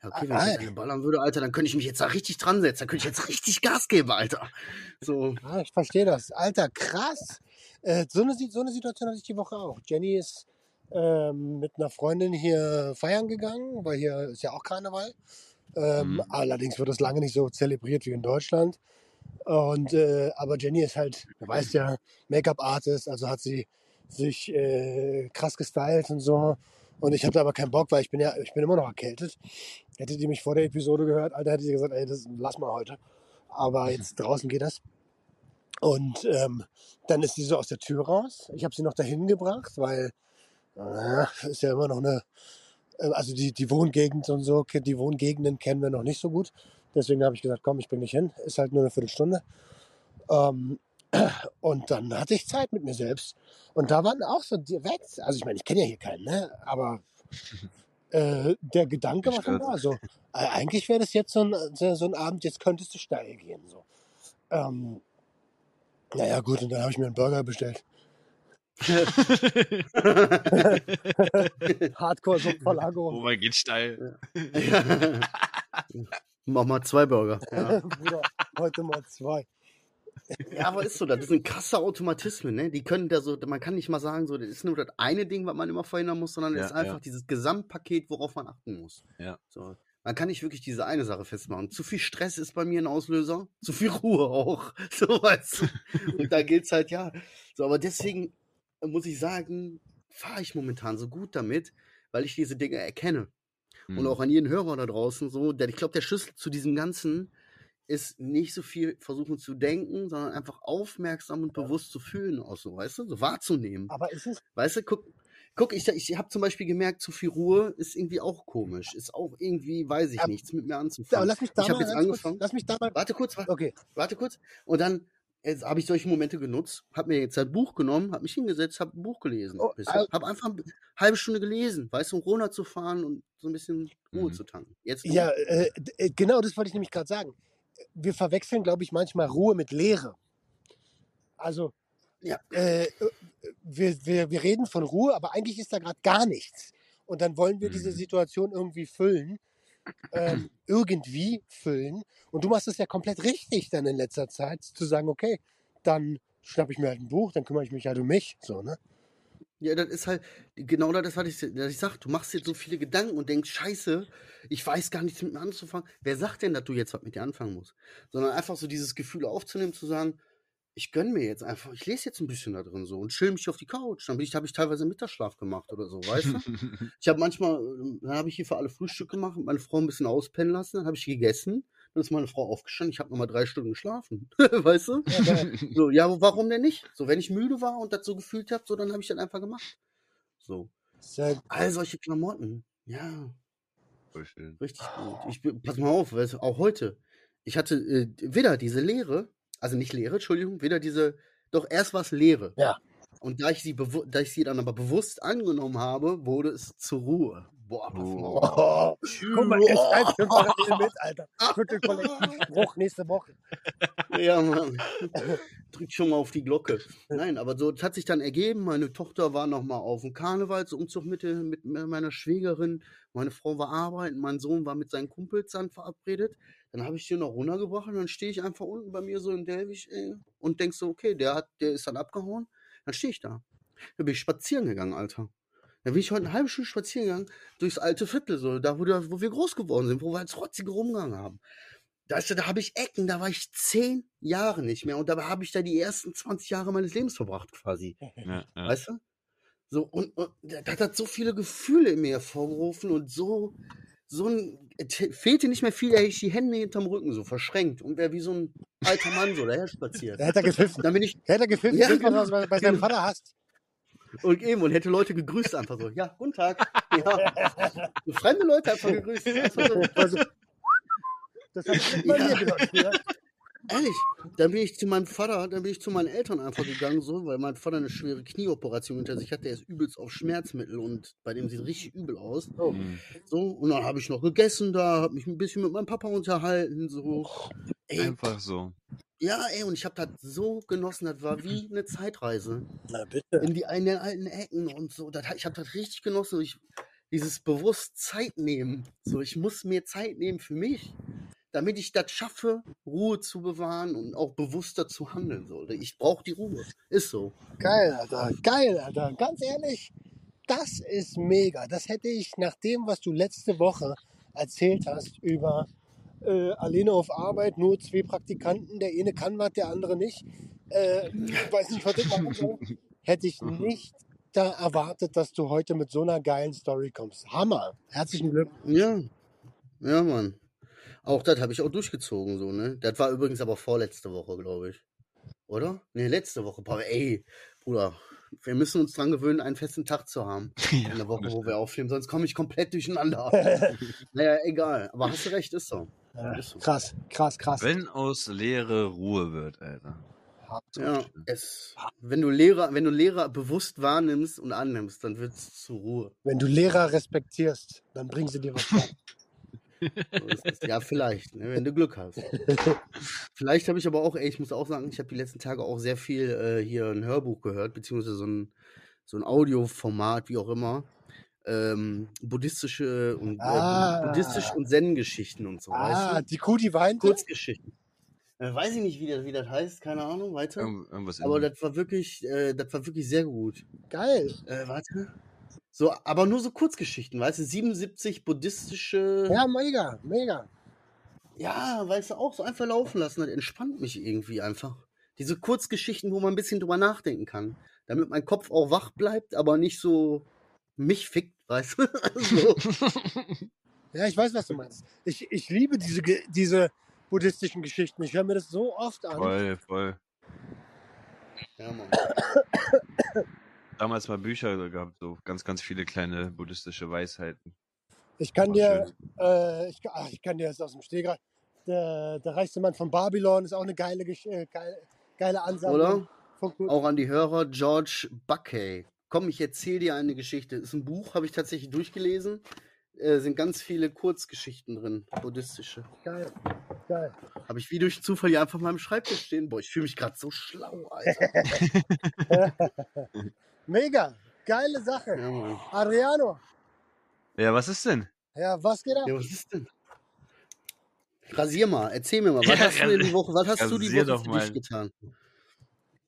ja, okay, wenn ich jetzt Ah, ballern würde, Alter, dann könnte ich mich jetzt da richtig dran setzen, dann könnte ich jetzt richtig Gas geben, Alter. So, Ah, ich verstehe das. Alter, krass. Äh, so, eine, so eine Situation hatte ich die Woche auch. Jenny ist ähm, mit einer Freundin hier feiern gegangen, weil hier ist ja auch Karneval. Ähm, Mhm. Allerdings wird das lange nicht so zelebriert wie in Deutschland. Und äh, aber Jenny ist halt, du weißt ja, Make-up-Artist, also hat sie sich äh, krass gestylt und so. Und ich hatte aber keinen Bock, weil ich bin ja, ich bin immer noch erkältet. Hätte die mich vor der Episode gehört, Alter, hätte sie gesagt, ey, das lass mal heute. Aber jetzt draußen geht das. Und ähm, dann ist sie so aus der Tür raus. Ich habe sie noch dahin gebracht, weil äh, ist ja immer noch eine, äh, also die, die Wohngegend und so, die Wohngegenden kennen wir noch nicht so gut. Deswegen habe ich gesagt, komm, ich bring dich hin. Ist halt nur eine Viertelstunde. Ähm, und dann hatte ich Zeit mit mir selbst. Und da waren auch so direkt, also ich meine, ich kenne ja hier keinen, ne? aber äh, der Gedanke war schon da. So, äh, eigentlich wäre das jetzt so ein, so so ein Abend, jetzt könntest du steil gehen. So. Ähm, naja, gut, und dann habe ich mir einen Burger bestellt. Hardcore so oh Verlagerung. mein, geht steil. mach mal zwei Burger. Ja. Bruder, heute mal zwei. Ja, aber ist so, das sind krasse Automatismen, ne? Die können da so, man kann nicht mal sagen, so, das ist nur das eine Ding, was man immer verhindern muss, sondern es Ja, ist einfach ja. dieses Gesamtpaket, worauf man achten muss. Ja. So. Man kann nicht wirklich diese eine Sache festmachen. Zu viel Stress ist bei mir ein Auslöser, zu viel Ruhe auch. So du. Und da gilt's halt, ja. So, aber deswegen muss ich sagen, fahre ich momentan so gut damit, weil ich diese Dinge erkenne. Und Mhm. auch an jeden Hörer da draußen so, der, ich glaube, der Schlüssel zu diesem Ganzen ist nicht so viel versuchen zu denken, sondern einfach aufmerksam und bewusst zu fühlen, auch so, weißt du, so wahrzunehmen. Aber ist es, Weißt du, guck, guck ich, ich habe zum Beispiel gemerkt, zu viel Ruhe ist irgendwie auch komisch, ist auch irgendwie, weiß ich Aber- nichts mit mir aber anzufangen. lass mich da ich habe jetzt ganz kurz, angefangen. lass mich da mal, Warte kurz, warte, okay, warte kurz. Und dann habe ich solche Momente genutzt, habe mir jetzt ein Buch genommen, habe mich hingesetzt, habe ein Buch gelesen. Oh, also- habe einfach eine halbe Stunde gelesen, weißt du, um runterzufahren und so ein bisschen Ruhe Mhm. zu tanken. Jetzt ja, äh, äh, genau das wollte ich nämlich gerade sagen. Wir verwechseln, glaube ich, manchmal Ruhe mit Leere. Also, Ja. äh, wir, wir, wir reden von Ruhe, aber eigentlich ist da gerade gar nichts. Und dann wollen wir diese Mhm. Situation irgendwie füllen. ähm, irgendwie füllen. Und du machst es ja komplett richtig dann in letzter Zeit, zu sagen, okay, dann schnappe ich mir halt ein Buch, dann kümmere ich mich halt um mich. So, ne? Ja, das ist halt, genau das, was ich, das ich sag, du machst jetzt so viele Gedanken und denkst, scheiße, ich weiß gar nichts mit mir anzufangen. Wer sagt denn, dass du jetzt was mit dir anfangen musst? Sondern einfach so dieses Gefühl aufzunehmen, zu sagen, ich gönn mir jetzt einfach, ich lese jetzt ein bisschen da drin so und chill mich auf die Couch. Dann bin ich, habe ich teilweise Mittagsschlaf gemacht oder so, weißt du? Ich habe manchmal, ähm, dann habe ich hier für alle Frühstück gemacht und meine Frau ein bisschen auspennen lassen, dann habe ich gegessen, dann ist meine Frau aufgestanden, ich habe nochmal drei Stunden geschlafen, weißt du? Ja. So, ja, warum denn nicht? So, wenn ich müde war und das so gefühlt habe, so, dann habe ich das einfach gemacht. So, Sehr all solche Klamotten, ja, Voll schön. richtig gut. Ich, bin- pass mal auf, weißt du, auch heute, ich hatte äh, wieder diese Lehre, also nicht Lehre, Entschuldigung, wieder diese, doch erst war es Lehre. Ja. Und da ich sie, da ich sie dann aber bewusst angenommen habe, wurde es zur Ruhe. Boah, pass mal. Oh, guck mal, er schreibt schon parallel mit, Alter. Viertelkollektivbruch nächste Woche. Ja, Mann. Drück schon mal auf die Glocke. Nein, aber so, es hat sich dann ergeben. Meine Tochter war noch mal auf dem Karnevalsumzug mit, mit meiner Schwägerin. Meine Frau war arbeiten. Mein Sohn war mit seinen Kumpels dann verabredet. Dann habe ich den noch runtergebracht und dann stehe ich einfach unten bei mir so in Delwig ey, und denk so, okay, der, hat, der ist dann abgehauen. Dann stehe ich da. Dann bin ich spazieren gegangen, Alter. Dann bin ich heute eine halbe Stunde spazieren gegangen durchs alte Viertel, so, da wo, da, wo wir groß geworden sind, wo wir als Rotzige rumgegangen haben. Da, ist, da habe ich Ecken, da war ich zehn Jahre nicht mehr und dabei habe ich da die ersten 20 Jahre meines Lebens verbracht, quasi. Ja, ja. Weißt du? So, und, und das hat so viele Gefühle in mir hervorgerufen und so, so ein, fehlte nicht mehr viel, da hätte ich die Hände hinterm Rücken so verschränkt und wäre wie so ein alter Mann so daher spaziert. Da hätte er gepfiffen. Dann bin ich, Da hätte er gepfiffen, Ja, genau. du bei, bei seinem Genau. Vater hast. Und eben, und hätte Leute gegrüßt einfach so. Ja, guten Tag. Ja. So Fremde Leute einfach gegrüßt. Einfach so. Also, das habe ich bei Ja. mir gemacht. Ja. Ehrlich, dann bin ich zu meinem Vater, dann bin ich zu meinen Eltern einfach gegangen, so, weil mein Vater eine schwere Knieoperation hinter sich hat, der ist übelst auf Schmerzmittel und bei dem sieht richtig übel aus. Mhm. So, und dann habe ich noch gegessen da, habe mich ein bisschen mit meinem Papa unterhalten, so. Ey, Einfach so. ja, ey, und ich habe das so genossen, das war wie eine Zeitreise Na bitte. in die in den alten Ecken und so. Das, ich habe das richtig genossen. Ich, dieses bewusst Zeit nehmen. So, ich muss mir Zeit nehmen für mich, damit ich das schaffe, Ruhe zu bewahren und auch bewusster zu handeln. So. Ich brauche die Ruhe. Ist so. Geil, Alter. Geil, Alter. Ganz ehrlich, das ist mega. Das hätte ich nach dem, was du letzte Woche erzählt hast über äh, alleine auf Arbeit, nur zwei Praktikanten, der eine kann was, der andere nicht. Äh, weiß nicht, was ich machen soll. Hätte ich nicht da erwartet, dass du heute mit so einer geilen Story kommst. Hammer. Herzlichen Glückwunsch. Ja. Ja, Mann. Auch das habe ich auch durchgezogen, so, ne? Das war übrigens aber vorletzte Woche, glaube ich. Oder? Ne, letzte Woche. Ey, Bruder, wir müssen uns dran gewöhnen, einen festen Tag zu haben. in der Woche, wo wir aufnehmen, sonst komme ich komplett durcheinander. naja, egal. Aber hast du recht, ist so. Ja, so. krass, krass, krass. Wenn aus Leere Ruhe wird, Alter. Ja, es, wenn du Lehrer, wenn du Lehrer bewusst wahrnimmst und annimmst, dann wird es zur Ruhe. Wenn du Lehrer respektierst, dann bringen sie dir was. So es. ja, vielleicht, ne, wenn du Glück hast. vielleicht habe ich aber auch, ey, ich muss auch sagen, ich habe die letzten Tage auch sehr viel äh, hier ein Hörbuch gehört, beziehungsweise so ein, so ein Audioformat, wie auch immer. Ähm, buddhistische und Ah. äh, buddhistisch und Zen-Geschichten und so, weißt Ah, du? die Kuh, die weint. Kurzgeschichten. Äh, weiß ich nicht, wie das, wie das heißt, keine Ahnung, weiter. Irgend, irgendwas Aber das war wirklich, äh, das war wirklich sehr gut. Geil. Äh, warte. So, aber nur so Kurzgeschichten, weißt du, 77 buddhistische. Ja, mega, mega. Ja, weißt du, auch so einfach laufen lassen, das entspannt mich irgendwie einfach. Diese Kurzgeschichten, wo man ein bisschen drüber nachdenken kann. Damit mein Kopf auch wach bleibt, aber nicht so mich fickt, weißt du? so. Ja, ich weiß, was du meinst. Ich, ich liebe diese, diese buddhistischen Geschichten. Ich höre mir das so oft an. voll, voll. Ja, Mann. Damals mal Bücher gehabt, so ganz, ganz viele kleine buddhistische Weisheiten. Ich kann dir, äh, ich, ach, ich kann dir das aus dem Stegreif. Der, der reichste Mann von Babylon ist auch eine geile, äh, geile, geile Ansammlung. Oder? Auch an die Hörer, George Buckey. Komm, ich erzähle dir eine Geschichte. Ist ein Buch, habe ich tatsächlich durchgelesen. Äh, sind ganz viele Kurzgeschichten drin, buddhistische. Geil, geil. Habe ich wie durch Zufall hier einfach mal am Schreibtisch stehen. Boah, ich fühle mich gerade so schlau, Alter. Mega, geile Sache. ja. Adriano, Ja, was ist denn? ja, was geht ab? ja, was ist denn? Rasier mal, erzähl mir mal, was Ja, hast du denn die Woche, was hast du die Woche für dich getan?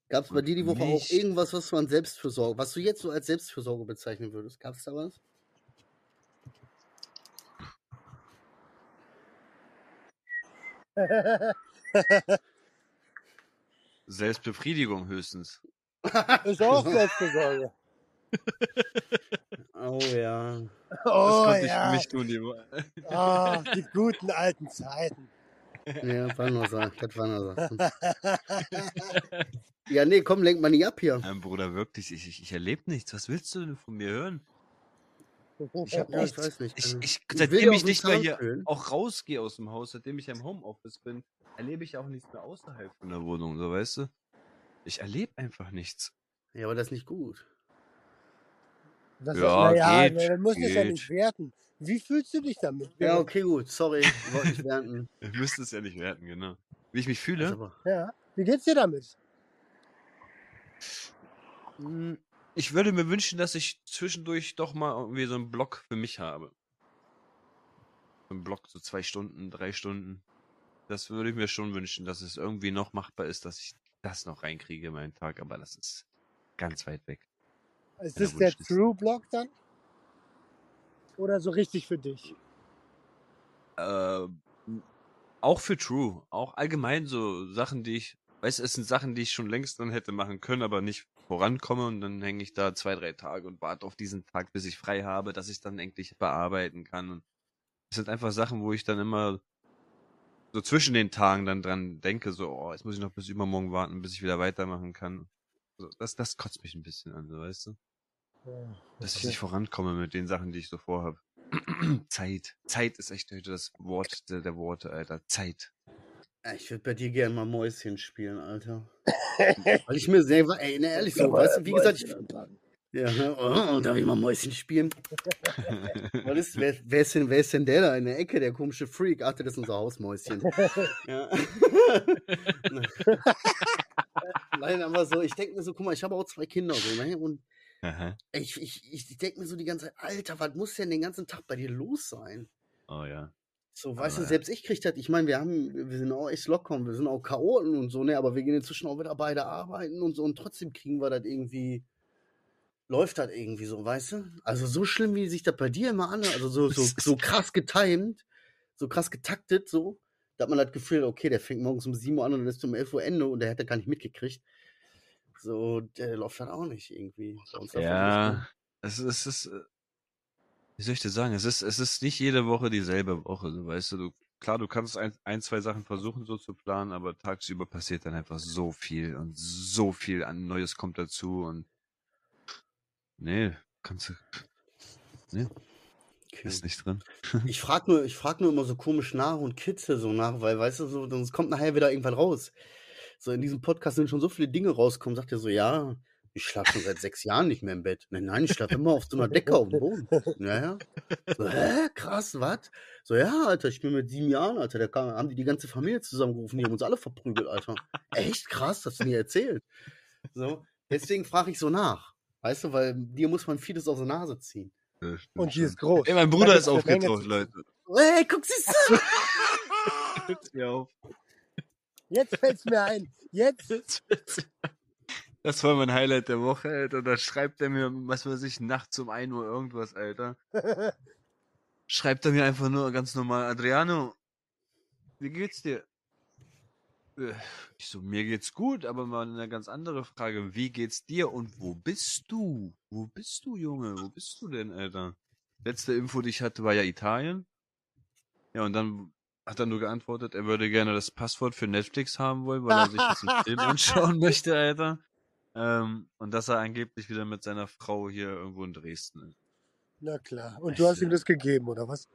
Gab es bei dir die Woche auch irgendwas, was du an Selbstfürsorge, was du jetzt so als Selbstfürsorge bezeichnen würdest? Gab es da was? Selbstbefriedigung höchstens. Ist auch Selbstversorge. Oh ja. Das Oh konnte ich für ja. mich tun. Die. Ah, die guten alten Zeiten. Ja, war nur so. Das war nur so. Ja, nee, komm, lenk mal nicht ab hier. Mein Bruder, wirklich, ich, ich, ich erlebe nichts. Was willst du denn von mir hören? Ich hab Ja, ich nichts. weiß nicht. Ich, also, ich, seitdem ich nicht mehr hier fühlen. auch rausgehe aus dem Haus, seitdem ich ja im Homeoffice bin, erlebe ich auch nichts mehr außerhalb von der Wohnung, so weißt du? Ich erlebe einfach nichts. Ja, aber das ist nicht gut. Das Ja, ist, naja, geht, man muss es ja geht. nicht werten. Wie fühlst du dich damit? Ja, okay, gut. Sorry, ich wollte nicht werten. Ich müsste es ja nicht werten, genau. Wie ich mich Das fühle? aber, Ja. Wie geht's dir damit? Hm, Ich würde mir wünschen, dass ich zwischendurch doch mal irgendwie so einen Block für mich habe. So einen Block, so zwei Stunden, drei Stunden. Das würde ich mir schon wünschen, dass es irgendwie noch machbar ist, dass ich das noch reinkriege in meinen Tag, aber das ist ganz weit weg. Ist das der Wunschliste. True Block dann? Oder so richtig für dich? Äh, auch für True, auch allgemein so Sachen, die ich, weißt du, es sind Sachen, die ich schon längst dann hätte machen können, aber nicht vorankomme und dann hänge ich da zwei, drei Tage und warte auf diesen Tag, bis ich frei habe, dass ich dann endlich bearbeiten kann. Und es sind einfach Sachen, wo ich dann immer so zwischen den Tagen dann dran denke, so, oh, jetzt muss ich noch bis übermorgen warten, bis ich wieder weitermachen kann. So, das, das kotzt mich ein bisschen an, so, weißt du? Ja, Dass ich nicht vorankomme mit den Sachen, die ich so vorhabe. Zeit. Zeit ist echt heute das Wort der, der Worte, Alter. Zeit. Ja, ich würde bei dir gerne mal Mäuschen spielen, Alter. Weil ich mir selber, ey, ne, ehrlich so, weißt du, wie gesagt, ich, ja, ne, oh, darf ich mal Mäuschen spielen? Was ist, wer, wer, ist denn, wer ist denn der da in der Ecke, der komische Freak? Ach, das ist unser Hausmäuschen. Ja. Nein, aber so, ich denke mir so, guck mal, ich habe auch zwei Kinder so, ne? Und Aha. ich, ich, ich denke mir so die ganze Zeit, Alter, was muss denn den ganzen Tag bei dir los sein? oh ja. So, weißt du, Aber- selbst ich krieg das, ich meine, wir haben, wir sind auch echt locker, wir sind auch Chaoten und so, ne, aber wir gehen inzwischen auch wieder beide arbeiten und so und trotzdem kriegen wir das irgendwie, läuft das irgendwie so, weißt du? Also so schlimm, wie sich das bei dir immer an, also so, so, so krass getimed, so krass getaktet, so, da hat man das Gefühl, okay, der fängt morgens um 7 Uhr an und dann ist um 11 Uhr Ende und der hätte gar nicht mitgekriegt. So, der läuft dann auch nicht irgendwie. Nicht, ne? Ja. Es ist, es ist, äh, wie soll ich das sagen? Es ist, es ist nicht jede Woche dieselbe Woche, so, weißt du. du klar, du kannst ein, ein, zwei Sachen versuchen so zu planen, aber tagsüber passiert dann einfach so viel und so viel an Neues kommt dazu und nee, kannst du, Okay. ist nicht drin. Ich frag nur, ich frag nur immer so komisch nach und kitzel so nach, weil, weißt du, so, sonst kommt nachher wieder irgendwas raus. So in diesem Podcast sind schon so viele Dinge rausgekommen, sagt er so, ja, ich schlafe schon seit sechs Jahren nicht mehr im Bett. Nein, nein, ich schlafe immer auf so einer Decke auf dem Boden. Ja, ja. So, hä, krass, was? So, ja, Alter, ich bin mit sieben Jahren, Alter, da kam, haben die die ganze Familie zusammengerufen, die haben uns alle verprügelt, Alter. Echt krass, hast du nie erzählt. So, deswegen frage ich so nach. Weißt du, weil dir muss man vieles aus der Nase ziehen. Ja, Und die ist groß. Ey, mein Bruder ist aufgetaucht, Leute. Ey, guck, siehst du? Hört mir auf. Jetzt fällt's mir ein. Jetzt. Das war mein Highlight der Woche, Alter. Da schreibt er mir, was weiß ich, nachts um 1 Uhr irgendwas, Alter. Schreibt er mir einfach nur ganz normal, Adriano, wie geht's dir? Äh, Ich so, mir geht's gut, aber mal eine ganz andere Frage. Wie geht's dir und wo bist du? Wo bist du, Junge? Wo bist du denn, Alter? Letzte Info, die ich hatte, war ja Italien. Ja, und dann hat er nur geantwortet, er würde gerne das Passwort für Netflix haben wollen, weil er sich jetzt einen Film anschauen möchte, Alter. Ähm, und dass er angeblich wieder mit seiner Frau hier irgendwo in Dresden ist. Na klar. Und du hast ihm das gegeben, oder was?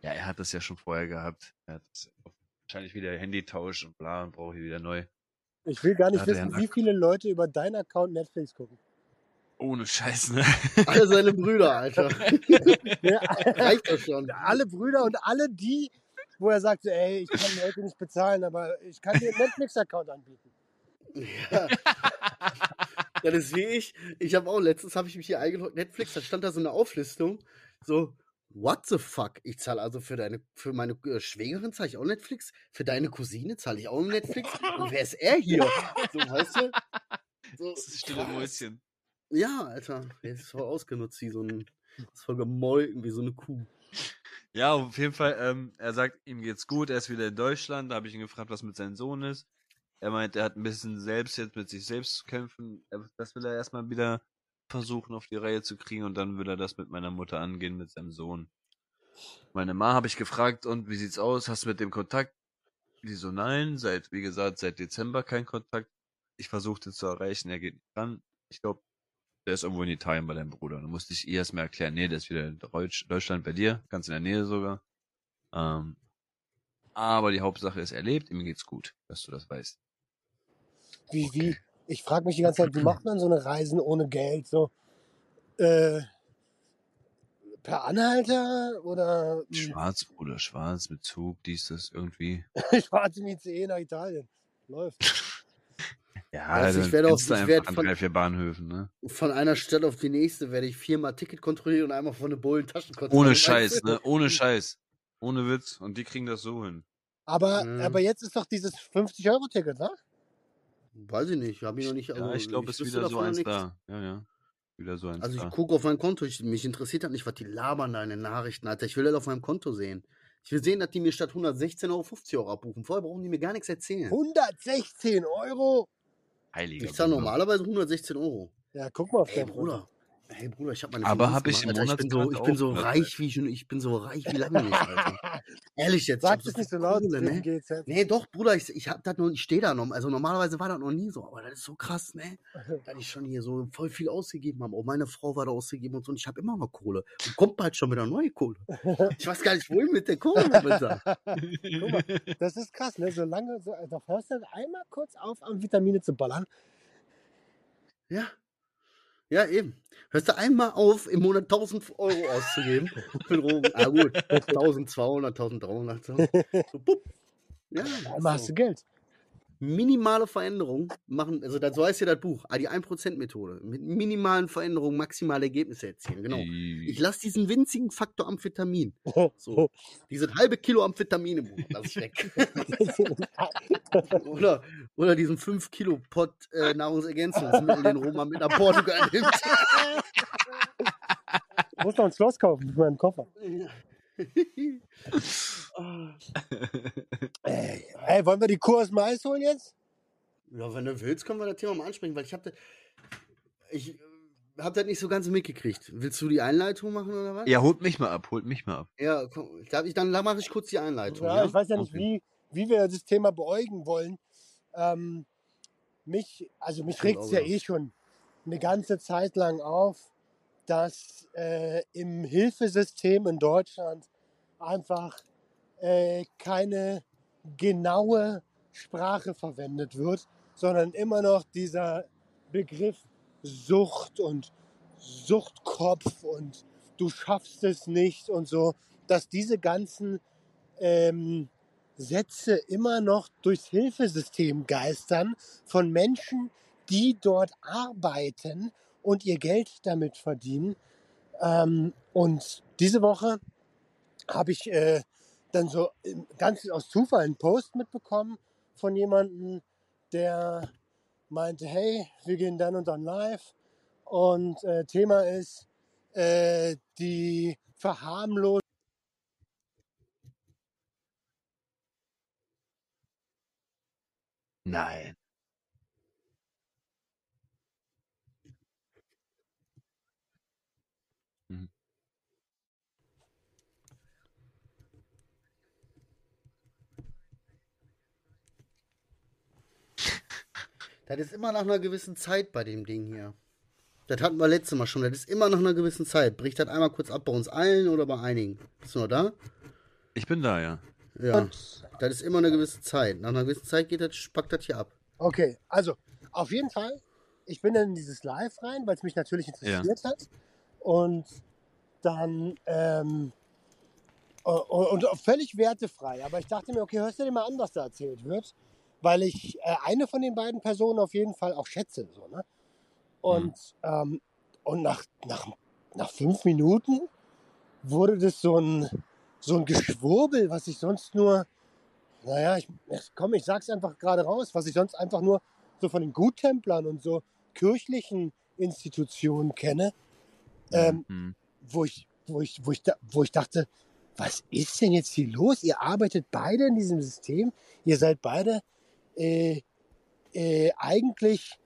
Ja, er hat das ja schon vorher gehabt. Er hat wahrscheinlich wieder Handytausch und bla und braucht hier wieder neu. Ich will gar nicht wissen, wie viele Leute über deinen Account Netflix gucken. Ohne Scheiß, ne? Alle seine Brüder, Alter. Ja, Reicht das schon. alle Brüder und alle die, wo er sagt, ey, ich kann heute nicht bezahlen, aber ich kann dir einen Netflix-Account anbieten. Ja. ja, das ist wie ich. Ich habe auch letztens habe ich mich hier eingeloggt, Netflix, da stand da so eine Auflistung, so What the fuck? Ich zahle also für deine, für meine äh, Schwägerin zahle ich auch Netflix, für deine Cousine zahle ich auch Netflix. Und wer ist er hier? So, weißt du? So, Das ist stille. Mäuschen. Ja, Alter. Der ist voll ausgenutzt wie so ein, ist voll gemolken wie so eine Kuh. Ja, auf jeden Fall, ähm, er sagt, ihm geht's gut, er ist wieder in Deutschland. Da habe ich ihn gefragt, was mit seinem Sohn ist. Er meint, er hat ein bisschen selbst jetzt mit sich selbst zu kämpfen. Das will er erstmal wieder versuchen auf die Reihe zu kriegen und dann will er das mit meiner Mutter angehen, mit seinem Sohn. Meine Ma habe ich gefragt, und wie sieht's aus? Hast du mit dem Kontakt? Die so, nein, seit, wie gesagt, seit Dezember kein Kontakt. Ich versuchte zu erreichen, er geht nicht ran. Ich glaube, der ist irgendwo in Italien bei deinem Bruder. Dann musste ich ihr erstmal erklären, nee, der ist wieder in Deutsch, Deutschland bei dir, ganz in der Nähe sogar. Ähm, aber die Hauptsache ist, er lebt, ihm geht's gut, dass du das weißt. Wie, wie? Ich frage mich die ganze Zeit, wie macht man so eine Reisen ohne Geld? So, äh, per Anhalter oder Schwarz, Bruder, schwarz, mit Zug, dies, das, irgendwie. schwarz im ICE nach Italien? Läuft. Ja, Also ich dann werd auch- ich werd von- drei, vier Bahnhöfen, ne? Von einer Stelle auf die nächste werde ich viermal Ticket kontrollieren und einmal von der Bullen Taschenkontrolle. Ohne weißt Scheiß, ne? Ohne Scheiß. Ohne Witz. Und die kriegen das so hin. Aber, Mhm. aber jetzt ist doch dieses 50-Euro-Ticket, ne? Weiß ich nicht, habe ich noch nicht. Ja, also ich glaube, es ist wüsste wieder so eins nichts. da. Ja, ja. Wieder so eins Also ich gucke auf mein Konto, ich, mich interessiert halt nicht, was die labern da in den Nachrichten, Alter. Ich will das auf meinem Konto sehen. Ich will sehen, dass die mir statt 116 Euro 50 Euro abbuchen. Vorher brauchen die mir gar nichts erzählen. 116 Euro? Heiliger Ich zahle Bruder. normalerweise 116 Euro. Ja, guck mal auf Ey, dein Bruder. Hey Bruder, ich habe meine Aber Finanzen hab ich im Alter. ich bin so, ich bin so auch, ne? reich wie schon, ich bin so reich wie lange nicht, Alter. Ehrlich jetzt. ich Sag so nicht so laut, Kohle, ne? GZ. Nee, doch, Bruder, ich, ich hab das ich stehe da noch. Also normalerweise war das noch nie so, aber das ist so krass, ne? Dass ich schon hier so voll viel ausgegeben habe. Auch meine Frau war da ausgegeben und so. Und ich habe immer noch Kohle. Und kommt bald schon wieder neue Kohle. Ich weiß gar nicht, wohin mit der Kohle. Guck mal, das ist krass, ne? Solange, so, da hörst du einmal kurz auf, an Vitamine zu ballern. Ja. Ja, eben. Hörst du einmal auf, im Monat 1000 Euro auszugeben für Drogen? Ah, gut. 1200, 1300. So. So, bupp. Ja, Einmal hast du Geld. minimale Veränderungen machen, also das, so heißt ja das Buch, ah, die 1%-Methode. Mit minimalen Veränderungen maximale Ergebnisse erzielen. Genau. Ich lasse diesen winzigen Faktor Amphetamin, so, dieses halbe Kilo Amphetamin im Buch, lasse ich weg. oder, oder diesen 5 Kilo Pot äh, Nahrungsergänzungsmittel, den Roma mit nach Portugal nimmt. Ich muss noch ein Schloss kaufen mit meinem Koffer. Ah. Ey, ey, wollen wir die Kur aus dem Eis holen jetzt? Ja, wenn du willst, können wir das Thema mal ansprechen, weil ich habe ich äh, hab das nicht so ganz mitgekriegt. Willst du die Einleitung machen oder was? Ja, holt mich mal ab, holt mich mal ab. Ja, komm, darf ich, dann mache ich kurz die Einleitung. Ja, Ja, ich weiß ja nicht, Okay. wie, wie wir das Thema beäugen wollen. Ähm, mich, also mich regt es ja eh schon eine ganze Zeit lang auf, dass äh, im Hilfesystem in Deutschland einfach äh, keine genaue Sprache verwendet wird, sondern immer noch dieser Begriff Sucht und Suchtkopf und du schaffst es nicht und so, dass diese ganzen ähm, Sätze immer noch durchs Hilfesystem geistern von Menschen, die dort arbeiten und ihr Geld damit verdienen. Ähm, und diese Woche habe ich äh, dann so im- ganz aus Zufall einen Post mitbekommen von jemandem, der meinte, hey, wir gehen dann und dann live und äh, Thema ist äh, die Verharmlosung Nein. Das ist immer nach einer gewissen Zeit bei dem Ding hier. Das hatten wir letztes Mal schon. Das ist immer nach einer gewissen Zeit. Bricht das einmal kurz ab bei uns allen oder bei einigen? Bist du noch da? Ich bin da, ja. Ja. Das ist immer eine gewisse Zeit. Nach einer gewissen Zeit geht das, spackt das hier ab. Okay, also auf jeden Fall, ich bin dann in dieses Live rein, weil es mich natürlich interessiert hat. Und dann, ähm, und, und völlig wertefrei. Aber ich dachte mir, okay, hörst du dir mal an, was da erzählt wird? Weil ich äh, eine von den beiden Personen auf jeden Fall auch schätze. So, ne? Und, ähm, und nach, nach, nach fünf Minuten wurde das so ein, so ein Geschwurbel, was ich sonst nur, naja, ich, komm, ich sag's einfach gerade raus, was ich sonst einfach nur so von den Guttemplern und so kirchlichen Institutionen kenne, ähm, Mhm. wo, ich, wo, ich, wo, ich, wo ich dachte, was ist denn jetzt hier los? Ihr arbeitet beide in diesem System, ihr seid beide äh, äh, eigentlich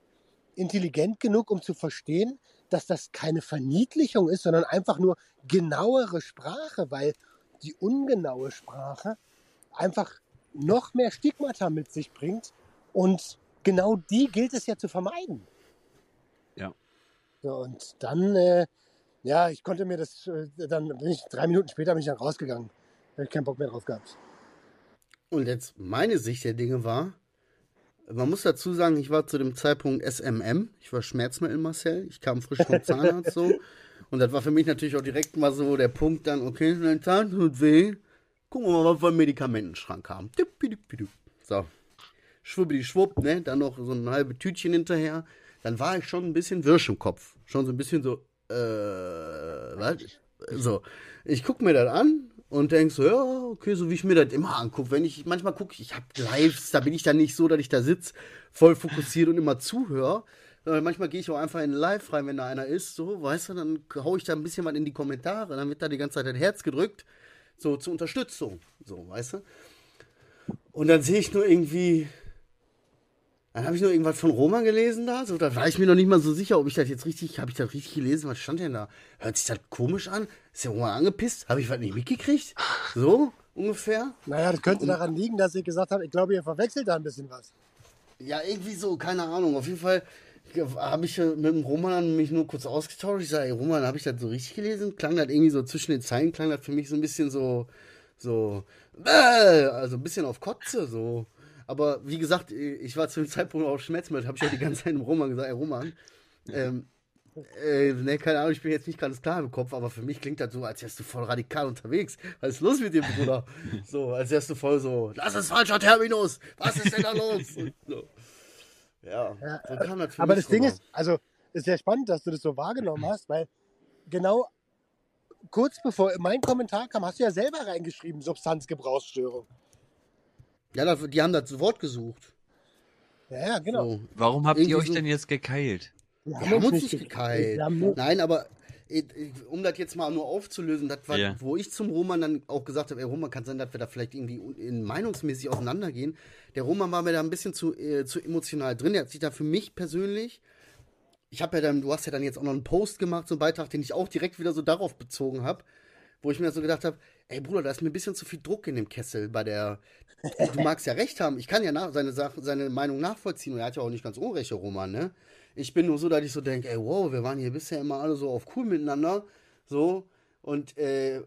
intelligent genug, um zu verstehen, dass das keine Verniedlichung ist, sondern einfach nur genauere Sprache, weil die ungenaue Sprache einfach noch mehr Stigmata mit sich bringt und genau die gilt es ja zu vermeiden. Ja. So, und dann, äh, ja, ich konnte mir das, äh, dann bin ich drei Minuten später bin ich dann rausgegangen. Da hab ich keinen Bock mehr drauf gehabt. Und jetzt meine Sicht der Dinge war, man muss dazu sagen, ich war zu dem Zeitpunkt SMM, ich war Schmerzmittel Marcel, ich kam frisch vom Zahnarzt so. Und das war für mich natürlich auch direkt mal so der Punkt dann, okay, dein Zahn tut weh, gucken wir mal, was wir im Medikamentenschrank haben. So, schwuppidi schwupp, ne, dann noch so ein halbes Tütchen hinterher. Dann war ich schon ein bisschen wirsch im Kopf. Schon so ein bisschen so, äh, was? So, ich guck mir das an und denk so, ja, okay, so wie ich mir das immer angucke. Wenn ich, manchmal gucke ich, habe Lives, da bin ich dann nicht so, dass ich da sitze, voll fokussiert und immer zuhöre. Manchmal gehe ich auch einfach in Live rein, wenn da einer ist, so, weißt du, dann hau ich da ein bisschen was in die Kommentare, dann wird da die ganze Zeit ein Herz gedrückt, so zur Unterstützung, so, weißt du. Und dann sehe ich nur irgendwie, dann habe ich nur irgendwas von Roman gelesen da, so, da war ich mir noch nicht mal so sicher, ob ich das jetzt richtig, habe ich das richtig gelesen, was stand denn da? Hört sich das komisch an? Ist der Roman angepisst? Habe ich was nicht mitgekriegt? So, ungefähr? Naja, das könnte daran liegen, dass ich gesagt habe, ich glaube, ihr verwechselt da ein bisschen was. Ja, irgendwie so, keine Ahnung. Auf jeden Fall habe ich äh, mit dem Roman mich nur kurz ausgetauscht. Ich sage, Roman, habe ich das so richtig gelesen? Klang das irgendwie so zwischen den Zeilen, klang das für mich so ein bisschen so, so, äh, also ein bisschen auf Kotze, so. Aber wie gesagt, ich war zu dem Zeitpunkt auch Schmerzmittel, habe ich ja die ganze Zeit dem Roman gesagt, ey, Roman, ähm, äh, ne, keine Ahnung, ich bin jetzt nicht ganz klar im Kopf, aber für mich klingt das so, als wärst du voll radikal unterwegs. Was ist los mit dir, Bruder? So, als wärst du voll so, das ist falscher Terminus, was ist denn da los? Und so. Ja, Ja, so kam für Aber das Ding ist, also ist sehr spannend, dass du das so wahrgenommen hast, weil genau kurz bevor mein Kommentar kam, hast du ja selber reingeschrieben, Substanzgebrauchsstörung. Ja, da- die haben das Wort gesucht. Ja, ja, genau. So. Warum habt ihr Irgendwie euch so- denn jetzt gekeilt? Wir Wir haben uns nicht ge- gekeilt. Nein, aber um das jetzt mal nur aufzulösen, das war, Ja. wo ich zum Roman dann auch gesagt habe, ey Roman, kann sein, dass wir da vielleicht irgendwie in meinungsmäßig auseinandergehen. Der Roman war mir da ein bisschen zu, äh, zu emotional drin. Der hat sich da für mich persönlich, ich habe ja dann, du hast ja dann jetzt auch noch einen Post gemacht, so einen Beitrag, den ich auch direkt wieder so darauf bezogen habe, wo ich mir so gedacht habe, ey Bruder, da ist mir ein bisschen zu viel Druck in dem Kessel bei der. Du magst ja recht haben, ich kann ja nach, seine, Sache, seine Meinung nachvollziehen und er hat ja auch nicht ganz unrecht, Roman, ne? Ich bin nur so, dass ich so denke, ey, wow, wir waren hier bisher immer alle so auf cool miteinander, so. Und äh,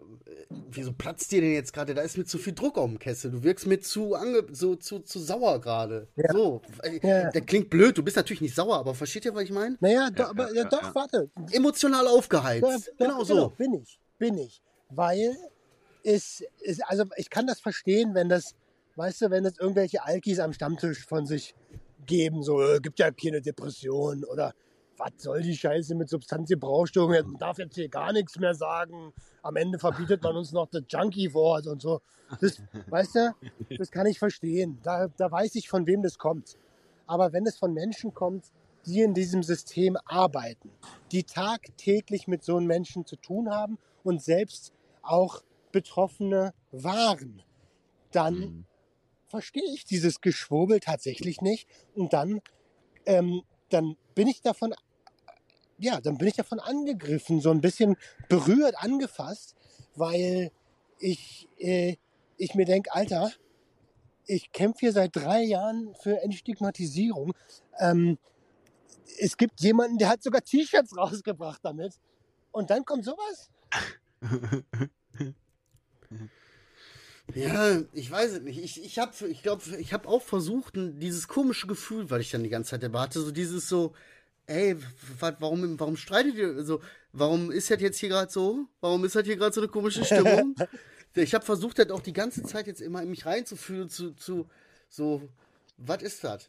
wieso platzt dir denn jetzt gerade? Da ist mir zu viel Druck auf dem Kessel. Du wirkst mir zu ange so zu, zu sauer gerade. Ja. So, Ja. der klingt blöd. Du bist natürlich nicht sauer, aber versteht ihr, was ich meine? naja, do, Ja, aber ja, doch, ja. warte. Emotional aufgeheizt. doch, genau so. bin ich. Bin ich. Weil es, es, also ich kann das verstehen, wenn das, weißt du, wenn das irgendwelche Alkis am Stammtisch von sich geben, so, äh, gibt ja keine Depression oder was soll die Scheiße mit Substanzgebrauchsstörung, man darf jetzt hier gar nichts mehr sagen, am Ende verbietet man uns noch das Junkie-Wort und so. Das, weißt du, das kann ich verstehen. Da, da weiß ich, von wem das kommt. Aber wenn es von Menschen kommt, die in diesem System arbeiten, die tagtäglich mit so einem Menschen zu tun haben und selbst auch Betroffene waren, dann Mhm. Verstehe ich dieses Geschwurbel tatsächlich nicht. Und dann, ähm, dann bin ich davon, ja, dann bin ich davon angegriffen, so ein bisschen berührt, angefasst, weil ich, äh, ich mir denke, Alter, ich kämpfe hier seit drei Jahren für Entstigmatisierung. Ähm, es gibt jemanden, der hat sogar T-Shirts rausgebracht damit. Und dann kommt sowas? Ja, ich weiß es nicht. Ich, ich habe ich glaub, ich hab auch versucht, dieses komische Gefühl, weil ich dann die ganze Zeit dabei hatte, so dieses so, ey, wa- warum, warum streitet ihr? Also, warum ist das jetzt hier gerade so? Warum ist das hier gerade so eine komische Stimmung? ich habe versucht, das auch die ganze Zeit jetzt immer in mich reinzufühlen, zu, zu so, was ist das?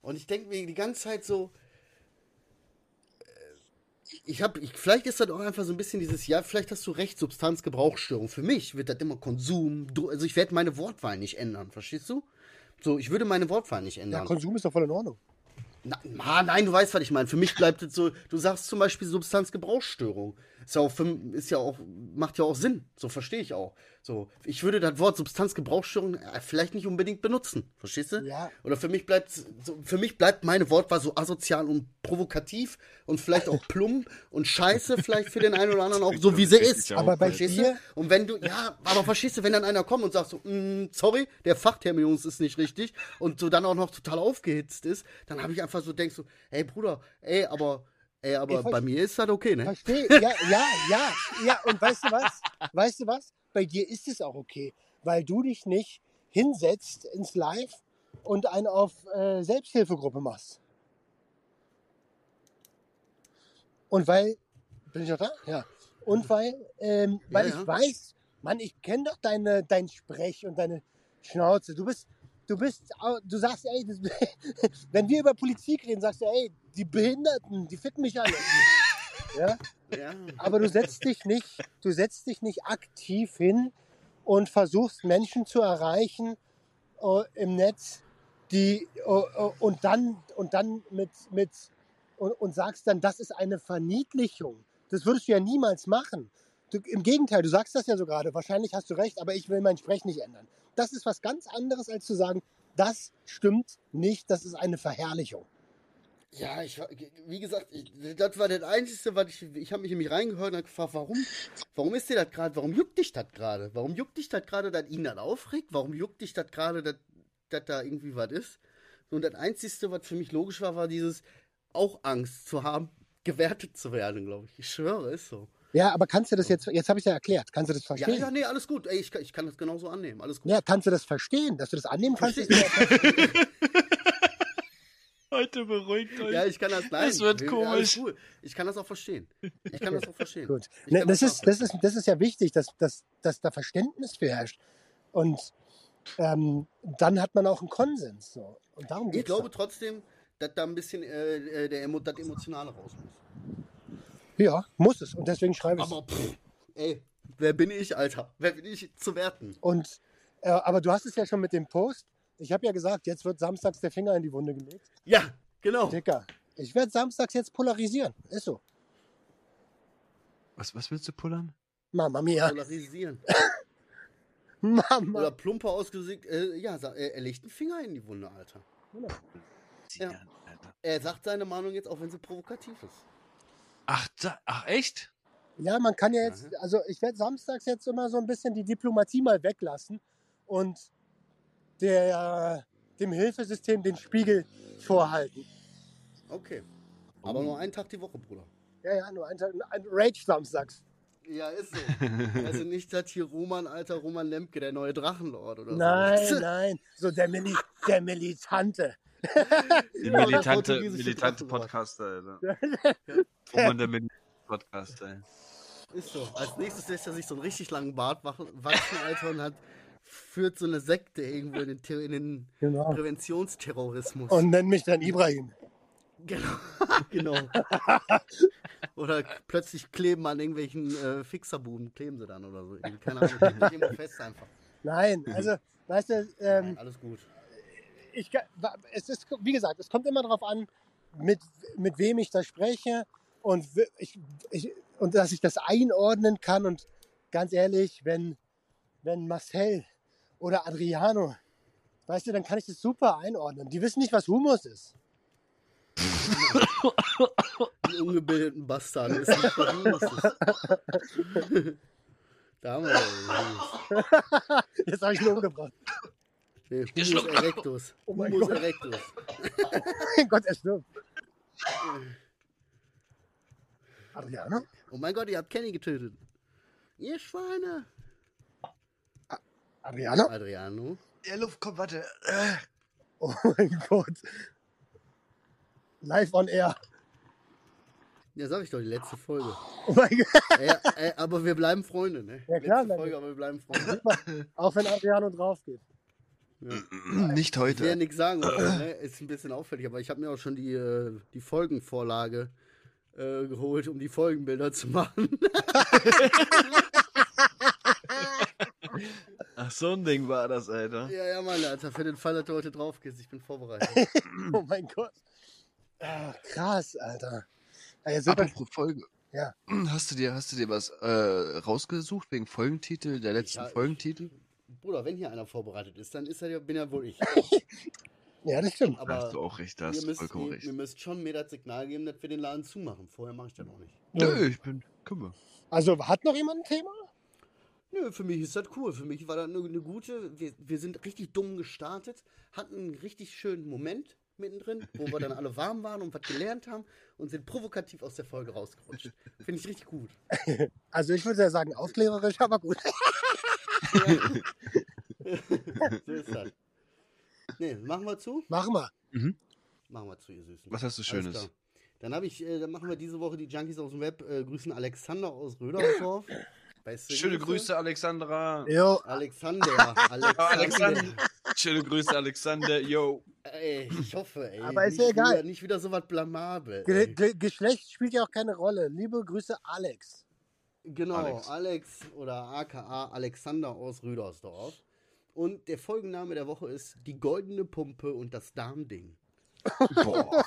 Und ich denke mir die ganze Zeit so, ich habe, ich, vielleicht ist das auch einfach so ein bisschen dieses, ja, vielleicht hast du recht, Substanzgebrauchsstörung. Für mich wird das immer Konsum, also ich werde meine Wortwahl nicht ändern, verstehst du? So, ich würde meine Wortwahl nicht Ja, ändern. Konsum ist doch voll in Ordnung. Na, na, nein, du weißt, was ich meine. Für mich bleibt es so, du sagst zum Beispiel Substanzgebrauchsstörung. Ist ja auch, ist ja auch, macht ja auch Sinn. So verstehe ich auch. So, ich würde das Wort Substanzgebrauchsstörung äh, vielleicht nicht unbedingt benutzen. Verstehst du? Ja. Oder für mich bleibt, so, für mich bleibt meine Wortwahl so asozial und provokativ und vielleicht auch plump und scheiße vielleicht für den einen oder anderen auch so, wie sie ist. Aber bei Verstehst dir, du? Und wenn du, ja, aber verstehst du, wenn dann einer kommt und sagt so, "Mm, sorry, der Fachterminus ist nicht richtig und so dann auch noch total aufgehitzt ist, dann habe ich einfach so, denkst so, ey Bruder, ey, aber, ey, aber bei mir ist das okay, ne? verstehe, ja, ja, ja, ja. Und weißt du was? Weißt du was? Bei dir ist es auch okay, weil du dich nicht hinsetzt ins Live und einen auf äh, Selbsthilfegruppe machst. Und weil, bin ich noch da? Ja. Und weil, ähm, weil ja. ich weiß, Mann, ich kenne doch deine, dein Sprech und deine Schnauze. Du bist, du bist, du sagst, ey, das, wenn wir über Politik reden, sagst du, ey, die Behinderten, die ficken mich alle. Ja? Ja. Aber du setzt dich nicht, du setzt dich nicht aktiv hin und versuchst Menschen zu erreichen äh, im Netz, die äh, äh, und dann und dann mit mit und, und sagst dann, das ist eine Verniedlichung. Das würdest du ja niemals machen. Du, Im Gegenteil, du sagst das ja so gerade. Wahrscheinlich hast du recht, aber ich will mein Sprech nicht ändern. Das ist was ganz anderes, als zu sagen, das stimmt nicht. Das ist eine Verherrlichung. Ja, ich, wie gesagt, ich, das war das Einzige, was ich, ich habe mich in mich reingehört und hab gefragt, warum, warum ist dir das gerade, warum juckt dich das gerade? Warum juckt dich das gerade, dass ihn das aufregt? Warum juckt dich das gerade, dass da irgendwie was ist? Und das Einzige, was für mich logisch war, war dieses, auch Angst zu haben, gewertet zu werden, glaube ich. Ich schwöre, ist so. Ja, aber kannst du das jetzt, jetzt habe ich es ja erklärt, kannst du das Ja, verstehen? ja, nee, alles gut. Ey, ich, kann- ich kann das genauso annehmen. Alles gut. Ja, kannst du das verstehen, dass du das annehmen kannst? Ja- Heute beruhigt euch. Ja, ich kann das, nein. Das wird wir- komisch. cool. Ich kann das auch verstehen. Ich kann das auch verstehen. Gut. Ne, das, das ist, das, ist, das ist ja wichtig, dass, dass, dass da Verständnis für herrscht. Und ähm, dann hat man auch einen Konsens. So. Und darum Ich glaube doch. trotzdem, dass da ein bisschen äh, äh, der Emo das Emotionale raus muss. Ja, muss es. Und deswegen schreibe ich es. Aber pff, ey, wer bin ich, Alter? Wer bin ich zu werten? Und, äh, aber du hast es ja schon mit dem Post. Ich habe ja gesagt, jetzt wird samstags der Finger in die Wunde gelegt. Ja, genau. Dicker, ich werde samstags jetzt polarisieren. Ist so. Was, was willst du pullern? Mama mia. Polarisieren. Mama. Oder plumper ausgesagt, äh, ja, sa- er, er legt einen Finger in die Wunde, Alter. Ja. Alter. Er sagt seine Meinung jetzt, auch wenn sie provokativ ist. Ach, da, ach, echt? Ja, man kann ja jetzt, Mhm. also ich werde samstags jetzt immer so ein bisschen die Diplomatie mal weglassen und der, dem Hilfesystem den Spiegel vorhalten. Okay. Aber nur einen Tag die Woche, Bruder. Ja, ja, nur ein, Tag- ein Rage samstags. Ja, ist so. also nicht das hier Roman, alter Roman Lemke, der neue Drachenlord oder Nein, so. nein, so der, Mili der Militante. Die Ja, militante. Podcaster, Alter. Der militante Podcaster, ey. Ist so. Als nächstes lässt er sich so einen richtig langen Bart wach- wachsen, Alter, und hat, führt so eine Sekte irgendwo in den, Ter- in den Genau. Präventionsterrorismus. Und nenn mich dann Ibrahim. genau. genau. Oder plötzlich kleben an irgendwelchen äh, Fixerbuden, kleben sie dann oder so. Keine Ahnung, sich irgendwo fest einfach. Nein, also, weißt du, ähm, Nein, alles gut. Ich, es ist, wie gesagt, es kommt immer darauf an, mit, mit wem ich da spreche und, ich, ich, und dass ich das einordnen kann. Und ganz ehrlich, wenn, wenn Marcel oder Adriano, weißt du, dann kann ich das super einordnen. Die wissen nicht, was Humus ist. Die ungebildeten Bastarde. Ist nicht was Lustes. Da haben wir ja. Jetzt habe ich ihn umgebracht. Nee, Humus erectus. Oh mein Humus Gott. erectus. mein Gott, er stirbt. Adriano? Oh mein Gott, ihr habt Kenny getötet. Ihr Schweine. Adriano? Adriano. Ja, Luft, komm, warte. Oh mein Gott. Live on air. Ja, sag ich doch, die letzte Folge. Oh mein Gott. ey, ey, aber wir bleiben Freunde, ne? Ja, klar, Letzte Folge, aber wir bleiben Freunde. Auch wenn Adriano drauf geht. Nicht Ich will ja heute. nichts sagen, aber, ne? ist ein bisschen auffällig, aber ich habe mir auch schon die, äh, die Folgenvorlage äh, geholt, um die Folgenbilder zu machen. Ach, so ein Ding war das, Alter. ja, ja, Mann, Alter, für den Fall, dass du heute drauf gehst, ich bin vorbereitet. Oh mein Gott. Ah, krass, Alter. Ja, super. Apropos Folge. Ja. Hast du dir, hast du dir was äh, rausgesucht wegen Folgentitel, der letzten Ja, ich- Folgentitel? Bruder, wenn hier einer vorbereitet ist, dann ist er ja, bin ja wohl ich. Ja, das stimmt. Da Aber hast du auch recht, da hast du müsst, vollkommen recht. ihr müsst schon mir das Signal geben, dass wir den Laden zumachen. Vorher mache ich das noch nicht. Nö, ich bin, wir. Also, hat noch jemand ein Thema? Nö, für mich ist das cool. Für mich war das eine, eine gute. Wir, wir sind richtig dumm gestartet, hatten einen richtig schönen Moment mittendrin, wo wir dann alle warm waren und was gelernt haben und sind provokativ aus der Folge rausgerutscht. Finde ich richtig gut. Also, ich würde ja sagen, aufklärerisch, aber gut. so ist das. Nee, machen wir zu? Machen wir. Machen wir zu, ihr Süßen. Was hast du Schönes? Dann habe ich, äh, dann machen wir diese Woche die Junkies aus dem Web. Äh, grüßen Alexander aus Rödersdorf. Du, Schöne Grüße? Alexandra. Jo, Alexander. Alexander. Alexander. Schöne Grüße, Alexander. Yo. Ey, ich hoffe, ey. Aber ist nicht ja egal. Wieder, nicht wieder so was blamabel. Ge. Ge Geschlecht spielt ja auch keine Rolle. Liebe Grüße, Alex. Genau, Alex. Alex. oder aka Alexander aus Rüdersdorf. Und der Folgenname der Woche ist Die goldene Pumpe und das Darmding. Boah,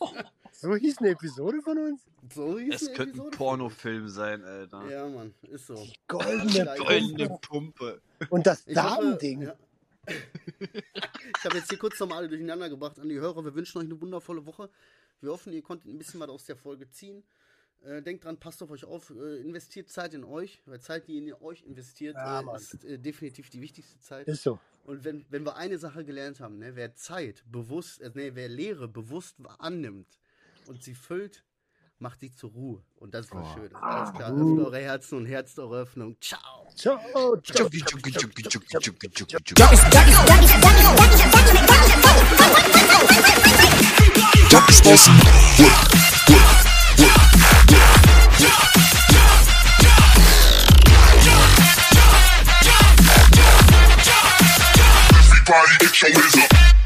So hieß eine Episode von uns. So hieß es die könnte ein. Pornofilm sein, Alter. Ja, Mann, ist so. Goldene Goldene Pumpe. Pumpe. Und das Damending. ja. ich habe jetzt hier kurz nochmal alle durcheinander gebracht an die Hörer. Wir wünschen euch eine wundervolle Woche. Wir hoffen, ihr konntet ein bisschen was aus der Folge ziehen. Äh, denkt dran, passt auf euch auf, äh, investiert Zeit in euch, weil Zeit, die in euch investiert, Ja, äh, ist äh, definitiv die wichtigste Zeit. Ist so. Und wenn, wenn wir eine Sache gelernt haben, ne, wer Zeit bewusst, äh, nee, wer Lehre bewusst annimmt und sie füllt, macht sie zur Ruhe. Und das war Oh. schön. Alles klar. Öffnet eure Herzen und Herzt eure Öffnung. Ciao. Ciao. ciao. Tschucki, tschucki, tschucki, Everybody get your hands.